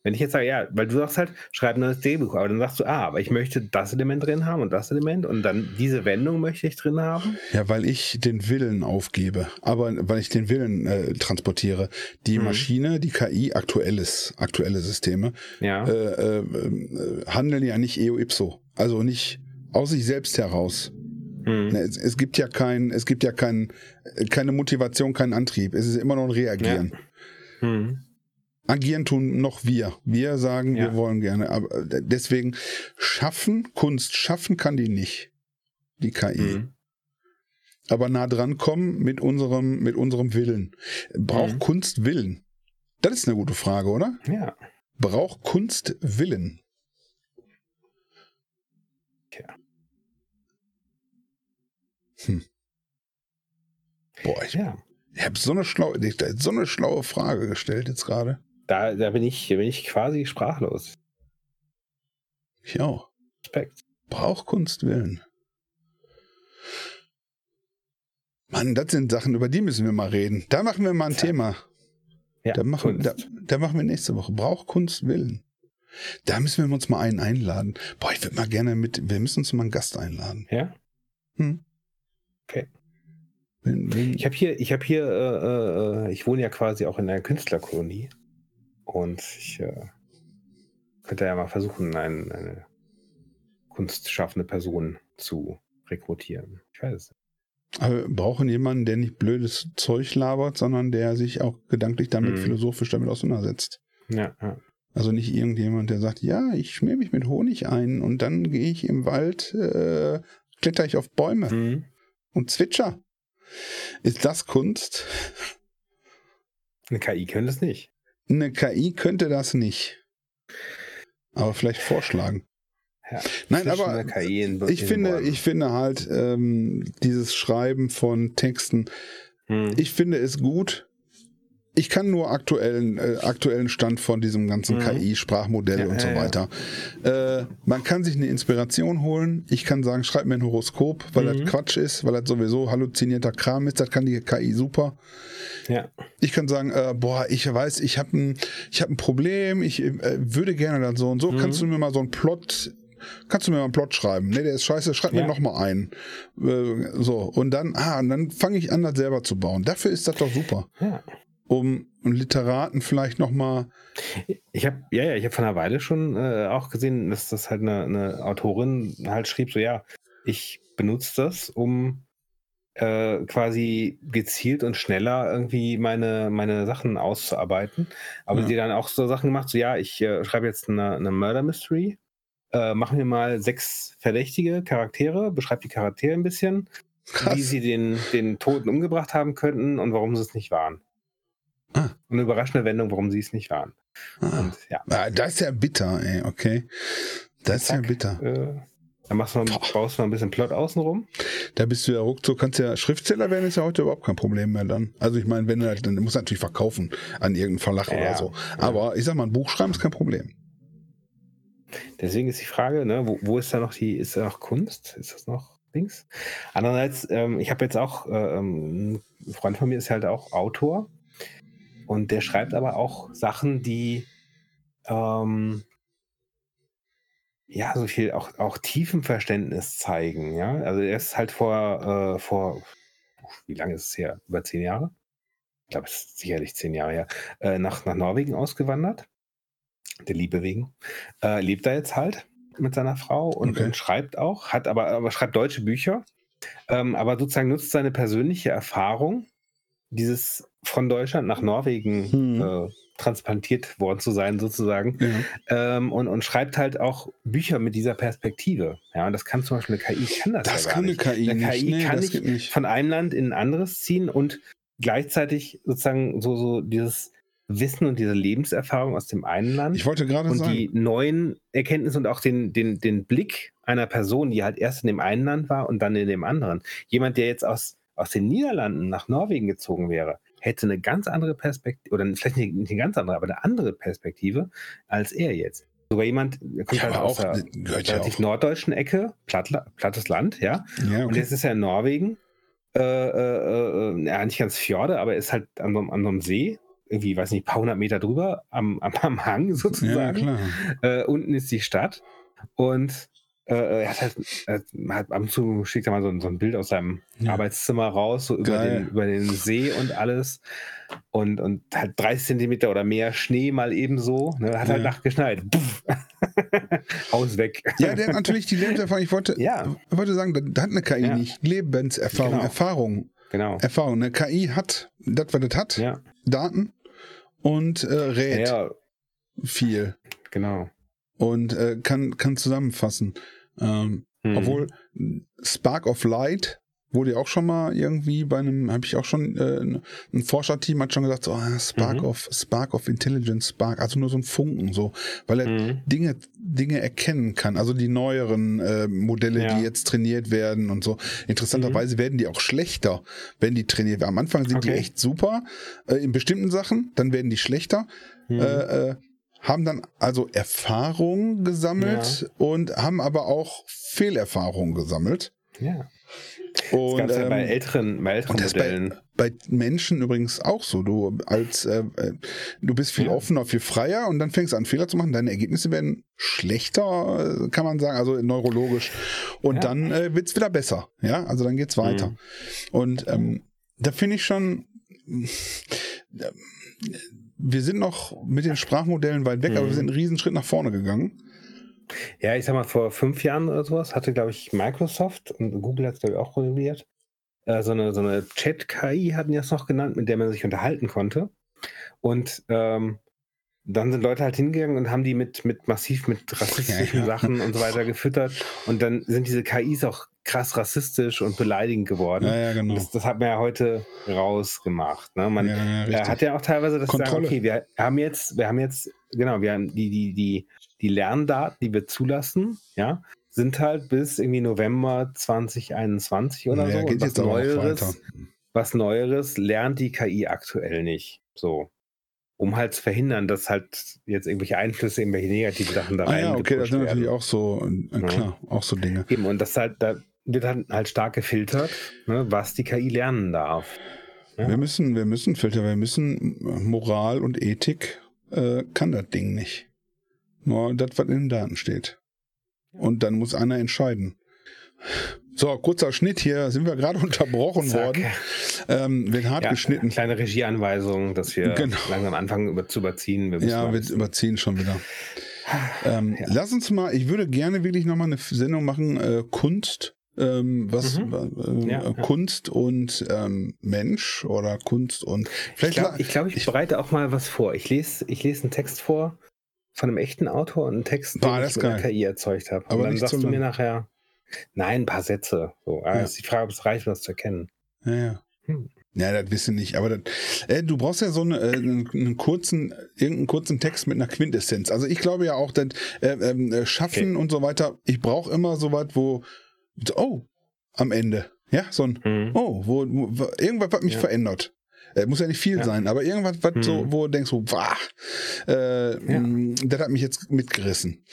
Wenn ich jetzt sage, ja, weil du sagst halt, schreib ein neues Drehbuch, aber dann sagst du, ah, aber ich möchte das Element drin haben und das Element und dann diese Wendung möchte ich drin haben. Ja, weil ich den Willen aufgebe, aber weil ich den Willen äh, transportiere. Die mhm. Maschine, die KI, aktuelles, aktuelle Systeme, ja. äh, äh, handeln ja nicht eo ipso, also nicht aus sich selbst heraus. Mhm. Ne, es, es, gibt ja kein, es gibt ja kein, keine Motivation, keinen Antrieb. Es ist immer noch ein Reagieren. Ja. Mhm. Agieren tun noch wir. Wir sagen, ja. wir wollen gerne. Aber deswegen schaffen, Kunst schaffen kann die nicht. Die KI. Mhm. Aber nah dran kommen mit unserem, mit unserem Willen. Braucht mhm. Kunst Willen? Das ist eine gute Frage, oder? Ja. Braucht Kunst Willen? Tja. Hm. Boah, ich, ja. ich habe so eine schlaue, so eine schlaue Frage gestellt jetzt gerade. Da, da bin ich, bin ich quasi sprachlos. Ich auch. Respekt. Braucht Kunst willen. Mann, das sind Sachen, über die müssen wir mal reden. Da machen wir mal ein ja. Thema. Ja, da, machen, da, da, machen wir nächste Woche. Braucht Kunst willen. Da müssen wir uns mal einen einladen. Boah, ich würde mal gerne mit, wir müssen uns mal einen Gast einladen. Ja? Hm? Okay. Wenn, wenn ich habe hier, ich habe hier, äh, äh, ich wohne ja quasi auch in einer Künstlerkolonie und ich äh, könnte ja mal versuchen, ein, eine kunstschaffende Person zu rekrutieren. Ich weiß es nicht. Aber wir brauchen jemanden, der nicht blödes Zeug labert, sondern der sich auch gedanklich damit, mhm. philosophisch damit auseinandersetzt. Ja, ja. Also nicht irgendjemand, der sagt, ja, ich schmier mich mit Honig ein und dann gehe ich im Wald, äh, kletter ich auf Bäume mhm. und zwitscher. Ist das Kunst? Eine KI könnte es nicht. Eine KI könnte das nicht. Aber vielleicht vorschlagen. Ja, Nein, aber in, ich finde, ich finde halt ähm, dieses Schreiben von Texten, hm. ich finde es gut, ich kann nur aktuellen, äh, aktuellen Stand von diesem ganzen mhm. KI-Sprachmodell ja, und so weiter. Ja. Äh, man kann sich eine Inspiration holen. Ich kann sagen, schreib mir ein Horoskop, weil mhm. das Quatsch ist, weil das sowieso halluzinierter Kram ist. Das kann die KI super. Ja. Ich kann sagen, äh, boah, ich weiß, ich habe ein, ich hab ein Problem, ich äh, würde gerne dann so und so. Mhm. Kannst du mir mal so einen Plot kannst du mir mal einen Plot schreiben? Nee, der ist scheiße, schreib ja. mir nochmal ein. Äh, so, und dann, ah, und dann fange ich an, das selber zu bauen. Dafür ist das doch super. Ja um Literaten vielleicht nochmal. Ich habe, ja, ja, ich habe vor einer Weile schon äh, auch gesehen, dass das halt eine, eine, Autorin halt schrieb, so ja, ich benutze das, um äh, quasi gezielt und schneller irgendwie meine, meine Sachen auszuarbeiten. Aber ja. sie dann auch so Sachen gemacht, so ja, ich äh, schreibe jetzt eine, eine Murder Mystery, äh, machen wir mal sechs verdächtige Charaktere, beschreibe die Charaktere ein bisschen, Krass. wie sie den, den Toten umgebracht haben könnten und warum sie es nicht waren. Ah. Eine überraschende Wendung, warum sie es nicht waren. Ah. Und, ja. ah, das ist ja bitter, ey, okay. Das Zack, ist ja bitter. Äh, dann machst du noch, baust du noch ein bisschen Plot außenrum. Da bist du ja ruckzuck, kannst ja Schriftsteller werden, ist ja heute überhaupt kein Problem mehr dann. Also ich meine, wenn du halt, dann musst du natürlich verkaufen an irgendeinen Verlag ja, oder so. Aber ich sag mal, ein Buch schreiben ist kein Problem. Deswegen ist die Frage, ne, wo, wo ist da noch die, ist da noch Kunst? Ist das noch Dings? Andererseits, ähm, ich habe jetzt auch, äh, ähm, ein Freund von mir ist halt auch Autor und der schreibt aber auch Sachen, die ähm, ja so viel auch, auch Tiefenverständnis zeigen. Ja, also er ist halt vor, äh, vor wie lange ist es her? Über zehn Jahre? Ich glaube, es ist sicherlich zehn Jahre her. Äh, nach, nach Norwegen ausgewandert. Der Liebe wegen. Äh, lebt da jetzt halt mit seiner Frau und, okay. und, schreibt auch, hat aber, aber schreibt deutsche Bücher. Ähm, aber sozusagen nutzt seine persönliche Erfahrung dieses von Deutschland nach Norwegen hm. äh, transplantiert worden zu sein, sozusagen. Ja. Ähm, und, und schreibt halt auch Bücher mit dieser Perspektive. Ja, und das kann zum Beispiel eine KI, kann das, das ja kann eine KI eine KI nicht. kann nicht, nicht von einem Land in ein anderes ziehen und gleichzeitig sozusagen so, so dieses Wissen und diese Lebenserfahrung aus dem einen Land. Ich wollte gerade und sagen. die neuen Erkenntnisse und auch den, den, den Blick einer Person, die halt erst in dem einen Land war und dann in dem anderen. Jemand, der jetzt aus, aus den Niederlanden nach Norwegen gezogen wäre, hätte eine ganz andere Perspektive, oder vielleicht nicht, eine ganz andere, aber eine andere Perspektive als er jetzt. Sogar jemand, der kommt ja, halt aus der relativ norddeutschen Ecke, Platt, plattes Land, ja. ja okay. Und jetzt ist er in Norwegen, äh, äh, äh, ja, nicht ganz Fjorde, aber er ist halt an, an so einem See, irgendwie, weiß nicht, ein paar hundert Meter drüber, am, am, am Hang sozusagen. Ja, äh, unten ist die Stadt. Und äh, er hat halt, er hat ab und zu schickt er mal so, so ein Bild aus seinem ja. Arbeitszimmer raus, so über den, über den See und alles. Und, und halt 30 Zentimeter oder mehr Schnee mal ebenso. Ne? Hat halt ja. halt nachgeschneit. Haus weg. Ja, der hat natürlich die Lebenserfahrung. Ich wollte, ja. wollte sagen, da hat eine KI ja. nicht Lebenserfahrung, genau. Erfahrung. Genau. Erfahrung. Eine KI hat das, was es hat. Daten und äh, rät viel. Genau und äh, kann, kann zusammenfassen. Ähm, mhm. Obwohl Spark of Light wurde ja auch schon mal irgendwie bei einem, habe ich auch schon, äh, ein Forscherteam hat schon gesagt, so, ah, Spark mhm. of Spark of Intelligence, Spark, also nur so ein Funken, so, weil er mhm. Dinge, Dinge erkennen kann. Also die neueren äh, Modelle, ja. die jetzt trainiert werden und so. Interessanterweise mhm. werden die auch schlechter, wenn die trainiert werden. Am Anfang sind okay. die echt super äh, in bestimmten Sachen, dann werden die schlechter. Mhm. Äh, äh, haben dann also Erfahrung gesammelt ja. und haben aber auch Fehlerfahrungen gesammelt. Ja. Und, das ähm, ja bei älteren, bei älteren Modellen. Bei, bei, Menschen übrigens auch so. Du als äh, äh, du bist viel ja. offener, viel freier und dann fängst du an, Fehler zu machen. Deine Ergebnisse werden schlechter, kann man sagen, also neurologisch. Und ja. dann äh, wird es wieder besser. Ja, also dann geht's weiter. Mhm. Und ähm, da finde ich schon wir sind noch mit den Sprachmodellen weit weg, mhm. aber wir mhm. sind einen Riesenschritt nach vorne gegangen. Ja, ich sag mal, vor fünf Jahren oder sowas hatte, glaube ich, Microsoft und Google hat es, glaube ich, auch reguliert, äh, so eine, so eine Chat-KI, hatten die das noch genannt, mit der man sich unterhalten konnte. Und ähm, dann sind Leute halt hingegangen und haben die mit, mit massiv mit rassistischen ja, ja. Sachen und so weiter gefüttert. Und dann sind diese KIs auch krass rassistisch und beleidigend geworden. Ja, ja, genau. Das, das hat man ja heute rausgemacht. Ne? Man ja, ja, hat ja auch teilweise das sagen, okay, wir haben jetzt, wir haben jetzt, genau, wir haben die, die, die, die Lerndaten, die wir zulassen, ja, sind halt bis irgendwie November 2021 oder ja, so. Geht was jetzt Neueres, was Neueres lernt die KI aktuell nicht. So um halt zu verhindern, dass halt jetzt irgendwelche Einflüsse, irgendwelche negativen Sachen da rein. Ah ja, okay, das sind natürlich auch so, äh, klar, ja. auch so Dinge. Eben, und das halt, da wird dann halt stark gefiltert, ne, was die KI lernen darf. Ja. Wir müssen, wir müssen filtern, wir müssen Moral und Ethik äh, kann das Ding nicht. Nur das, was in den Daten steht. Und dann muss einer entscheiden. So, kurzer Schnitt hier, sind wir gerade unterbrochen Zack. worden. Ähm, wird hart ja, geschnitten. Kleine Regieanweisung, dass wir genau. langsam anfangen über, zu überziehen. Wir ja, wir überziehen schon wieder. Ähm, ja. Lass uns mal, ich würde gerne wirklich nochmal eine Sendung machen, äh, Kunst. Ähm, was mhm. äh, ja, Kunst und ähm, Mensch oder Kunst und vielleicht ich glaube ich, glaub, ich, ich, bereite auch mal was vor ich lese ich lese einen Text vor von einem echten Autor und einen Text den ich mit der KI erzeugt habe aber dann sagst du mir nachher Nein, ein paar Sätze. So. Ah, ja. ist die Frage, ob es reicht, um das zu erkennen. Ja, ja. Hm. Ja, das wissen nicht. Aber das, äh, du brauchst ja so eine, äh, einen, einen, kurzen, irgendeinen kurzen Text mit einer Quintessenz. Also ich glaube ja auch, dass äh, ähm, äh, Schaffen okay. und so weiter. Ich brauche immer so was, wo oh am Ende, ja, so ein mhm. oh, wo, wo irgendwas hat mich ja. verändert. Äh, muss ja nicht viel ja. sein, aber irgendwas, was mhm. so, wo du denkst, so, wah, äh, ja. mh, das hat mich jetzt mitgerissen.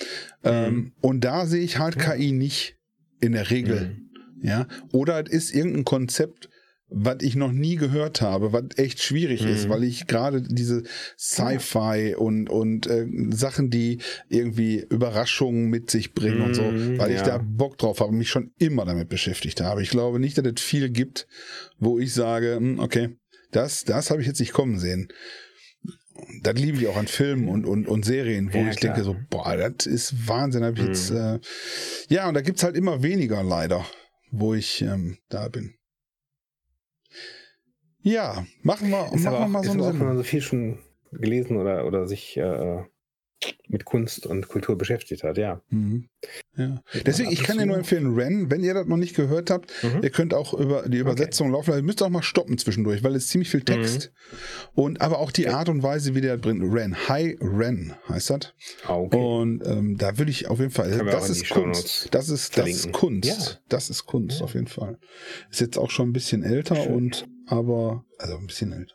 Mhm. Ähm, und da sehe ich halt KI nicht in der Regel. Mhm. Ja. Oder es ist irgendein Konzept, was ich noch nie gehört habe, was echt schwierig mhm. ist, weil ich gerade diese Sci-Fi und, und äh, Sachen, die irgendwie Überraschungen mit sich bringen mhm, und so, mhm, weil ja. ich da Bock drauf habe, mich schon immer damit beschäftigt habe. Ich glaube nicht, dass es viel gibt, wo ich sage, hm, okay, das, das habe ich jetzt nicht kommen sehen das liebe ich auch an Filmen und, und, und Serien, wo ja, ich klar. denke so, boah, das ist Wahnsinn. Hab ich mhm. jetzt, äh, ja, und da gibt's halt immer weniger leider, wo ich ähm, da bin. Ja, machen wir, ist machen wir mal so eine Sendung. Wenn man so viel schon gelesen oder, oder sich äh, mit Kunst und Kultur beschäftigt hat, ja. Mhm. ja. Deswegen, ich kann dir nur empfehlen, Ren, wenn ihr das noch nicht gehört habt, mhm. ihr könnt auch über die Übersetzung okay. laufen, ihr müsst auch mal stoppen zwischendurch, weil es ziemlich viel Text mhm. und aber auch die. Art und Weise, wie der bringt. Ren, Hi Ren heißt das. Ah, okay. Und ähm, da würde ich auf jeden Fall, das ist Kunst. Das ist, das ist Kunst. Das ist Kunst, auf jeden Fall. Ist jetzt auch schon ein bisschen älter Schön. und aber, also ein bisschen älter.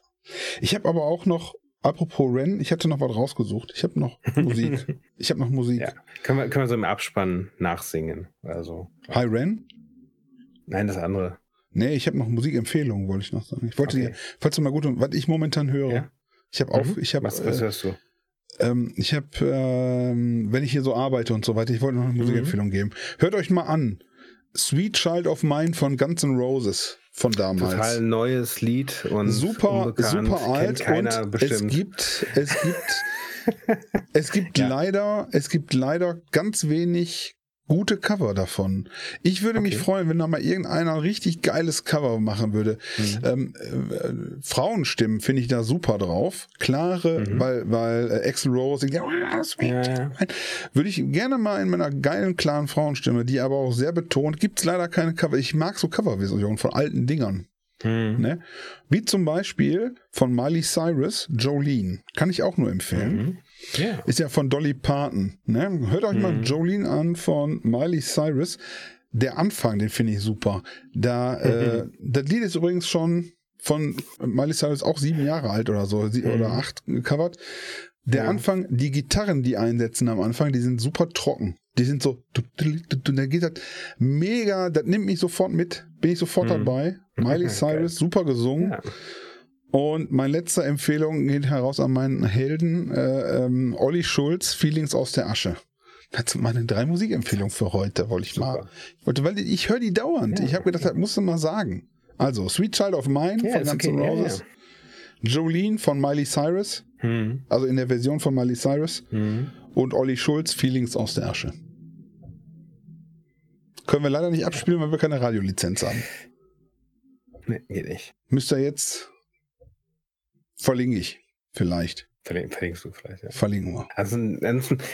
Ich habe aber auch noch Apropos Ren, ich hatte noch was rausgesucht. Ich habe noch Musik. ich habe noch Musik. Ja. Können, wir, können wir so im Abspann nachsingen? Also, Hi Ren? Nein, das andere. Nee, ich habe noch Musikempfehlungen, wollte ich noch sagen. Ich wollte okay. dir, falls du mal gut, was ich momentan höre. Ja? Ich habe auch, mhm. ich habe. Was, was hörst du? Ähm, ich habe, ähm, wenn ich hier so arbeite und so weiter, ich wollte noch eine mhm. Musikempfehlung geben. Hört euch mal an. Sweet Child of Mine von Guns N' Roses von damals. Total neues Lied und super, super alt und bestimmt. es gibt, es gibt, es gibt ja. leider, es gibt leider ganz wenig gute Cover davon. Ich würde okay. mich freuen, wenn da mal irgendeiner ein richtig geiles Cover machen würde. Mhm. Ähm, äh, Frauenstimmen finde ich da super drauf. Klare, mhm. weil, weil äh, Axel Rose, ja, ja. würde ich gerne mal in meiner geilen, klaren Frauenstimme, die aber auch sehr betont, gibt's leider keine Cover. Ich mag so Coverversionen von alten Dingern. Mhm. Ne? Wie zum Beispiel von Miley Cyrus, Jolene. Kann ich auch nur empfehlen. Mhm. Yeah. Ist ja von Dolly Parton. Ne? Hört euch mhm. mal Jolene an von Miley Cyrus. Der Anfang, den finde ich super. Da, äh, mhm. das Lied ist übrigens schon von Miley Cyrus auch sieben Jahre alt oder so, mhm. oder acht gecovert. Der ja. Anfang, die Gitarren, die einsetzen am Anfang, die sind super trocken. Die sind so, da geht das mega, das nimmt mich sofort mit, bin ich sofort mhm. dabei. Miley Cyrus, super gesungen. Ja. Und meine letzte Empfehlung geht heraus an meinen Helden, äh, ähm, Olli Schulz, Feelings aus der Asche. Das sind meine drei Musikempfehlungen für heute, wollte ich Super. mal. Ich wollte, weil ich höre die dauernd. Ja, ich habe gedacht, das musst du mal sagen. Also, Sweet Child of Mine ja, von Guns N' okay, Roses. Ja, Jolene von Miley Cyrus. Hm. Also in der Version von Miley Cyrus. Hm. Und Olli Schulz, Feelings aus der Asche. Können wir leider nicht abspielen, weil wir keine Radiolizenz haben. Nee, geht nicht. Müsst ihr jetzt. Verlinke ich. Vielleicht. Verlink, verlinkst du vielleicht, ja. Verlinken wir. Also,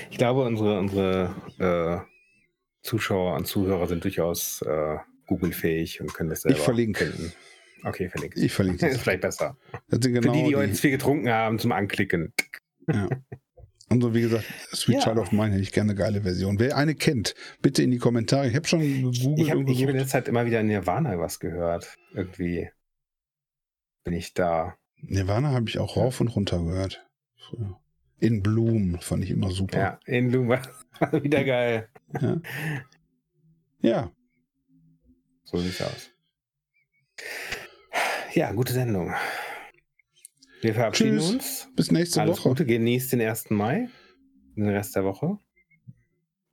ich glaube, unsere, unsere äh, Zuschauer und Zuhörer sind durchaus äh, Google-fähig und können das selber Ich verlinke. finden. Okay, verlinke. Ich verlinke Das das. ist vielleicht besser. Das sind Für genau die, die heute viel getrunken haben, zum Anklicken. Ja. Und so wie gesagt, Sweet Ja. Child of Mine hätte ich gerne eine geile Version. Wer eine kennt, bitte in die Kommentare. Ich habe schon gegoogelt Ich habe hab in der Zeit immer wieder in Nirvana was gehört. Irgendwie bin ich da. Nirvana habe ich auch rauf und runter gehört. Früher. In Bloom fand ich immer super. Ja, in Loom war wieder geil. Ja. ja. So sieht's aus. Ja, gute Sendung. Wir verabschieden Tschüss. uns. Bis nächste Alles Woche. Gute, genießt den 1. Mai, den Rest der Woche.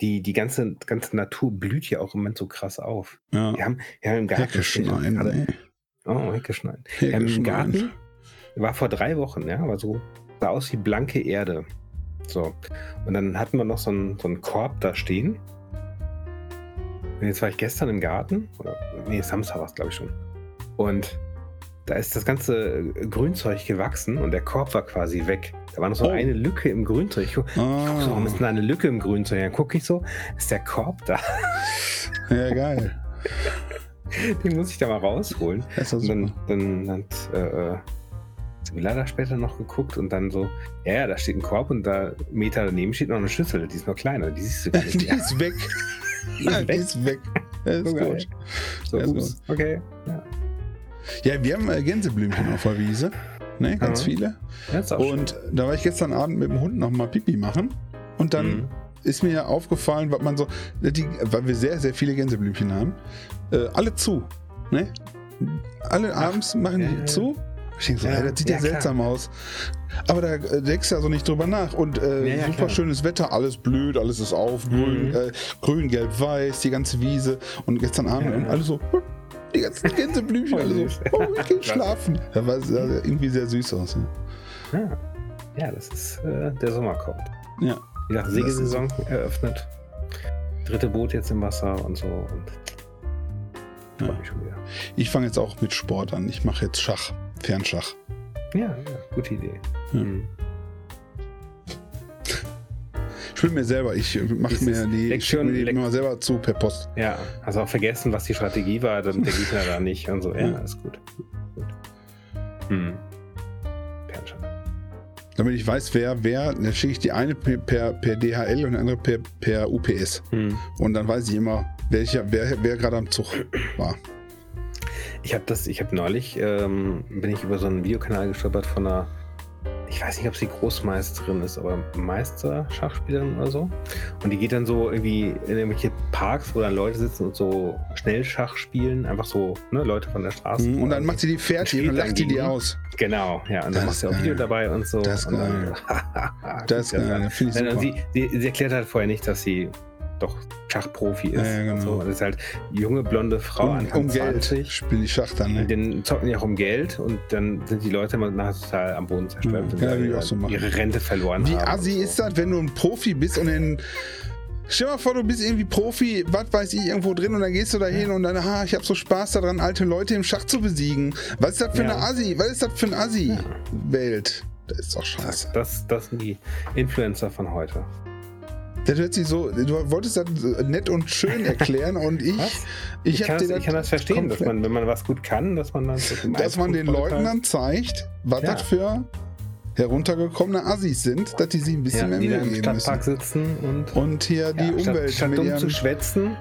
Die, die ganze, ganze Natur blüht ja auch im Moment so krass auf. Ja. Wir haben, wir haben im Garten Hecke schneiden. ey. Oh, Hecke schneiden. Hecke Wir haben im. Garten, war vor drei Wochen, ja, war so, sah aus wie blanke Erde. So. Und dann hatten wir noch so einen, so einen Korb da stehen. Und jetzt war ich gestern im Garten, oder nee, Samstag war es, glaube ich schon. Und da ist das ganze Grünzeug gewachsen und der Korb war quasi weg. Da war noch so Oh. eine Lücke im Grünzeug. Ich guck, ich guck so, warum ist Ah, denn da eine Lücke im Grünzeug? Dann gucke ich so, ist der Korb da? ja, geil. Den muss ich da mal rausholen. Das ist Und dann, super. dann hat äh, da später noch geguckt und dann so, ja, ja, da steht ein Korb und da Meter daneben steht noch eine Schüssel, die ist noch kleiner, die siehst du gar nicht. Die ist weg. Die ist Ja, Die weg. ist weg. Das ist So geil. gut. So, Ja, ist ups, okay. Ja, Ja, wir haben äh, Gänseblümchen auf der Wiese. Ne, ganz Ja. viele. auch schön. Und da war ich gestern Abend mit dem Hund noch mal Pipi machen. Und dann Mhm. ist mir aufgefallen, was man so, die, weil wir sehr, sehr viele Gänseblümchen haben, äh, alle zu. Ne? Alle abends machen die ja. zu. Ich denke so, Ja, ey, das sieht ja, ja, klar. seltsam aus. Aber da äh, denkst du ja so nicht drüber nach. Und äh, Ja, super klar. schönes Wetter, alles blüht, alles ist auf, grün, Mhm. äh, grün, gelb, weiß, die ganze Wiese. Und gestern Abend und alle so, hm, die ganzen Gänseblümchen, alle so, oh, ich geh Klasse. schlafen. Da war sah irgendwie sehr süß aus. Ja. Ja. ja, das ist äh, der Sommer kommt. ja. Wie gesagt, Segelsaison eröffnet. Dritte Boot jetzt im Wasser und so. Und Ja. Ich fange jetzt auch mit Sport an. Ich mache jetzt Schach, Fernschach. Ja, ja, gute Idee. Ja. Mhm. Ich spiele mir selber, ich mache mir die, Lektion- mir die Lek- immer selber zu per Post. Ja, hast auch vergessen, was die Strategie war, dann der Gegner da nicht und so. Ja, Ja. ist gut. gut. Hm. Fernschach. Damit ich weiß, wer, wer, dann schicke ich die eine per, per, per DHL und die andere per, per UPS. Hm. Und dann weiß ich immer, welcher, wer, wer gerade am Zug war. Ich habe das, ich habe neulich, ähm, bin ich über so einen Videokanal gestolpert von einer, ich weiß nicht, ob sie Großmeisterin ist, aber Meister-Schachspielerin oder so. Und die geht dann so irgendwie in irgendwelche Parks, wo dann Leute sitzen und so Schnellschach spielen, einfach so, ne, Leute von der Straße. Und dann macht sie die fertig und dann lacht sie die gegen- aus. Genau, ja, und Das dann macht sie auch. Video dabei und so. Das ist und dann, geil. Das ist geil, finde ich und super. sie, sie, sie erklärt halt vorher nicht, dass sie doch Schachprofi ist. Ja, ja, genau. und so. Das ist halt junge, blonde Frau, Um, Anfang um Geld 20. spielen die Schach dann. Ne? Den zocken ja auch um Geld und dann sind die Leute immer nachher total am Boden zerstört, Ja, ja, ihre, auch so machen. ihre Rente verloren Wie haben. assi und so. ist das, wenn du ein Profi bist und in. Stell dir mal vor, du bist irgendwie Profi, was weiß ich, irgendwo drin und dann gehst du da hin und dann, ah, ich hab so Spaß daran, alte Leute im Schach zu besiegen. Was ist das für Ja. eine Assi? Was ist das für eine Assi-Welt? Das ist doch scheiße. Das, das sind die Influencer von heute. Das hört sich so, du wolltest das nett und schön erklären und ich, Was? ich, Ich, kann, das, ich kann das verstehen, dass man, wenn man was gut kann, dass man dann so dass man den Leuten dann zeigt, was Ja. das für heruntergekommene Assis sind, dass die sich ein bisschen ja, die mehr Mühe geben Stadtpark müssen. sitzen und Und hier die Ja, statt, Umwelt statt mit dumm zu schwätzen,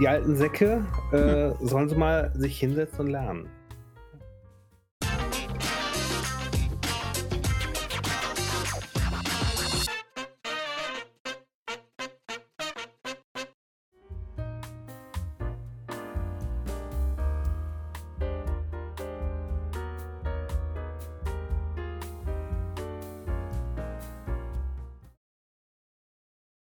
die alten Säcke, äh, sollen sie mal sich hinsetzen und lernen.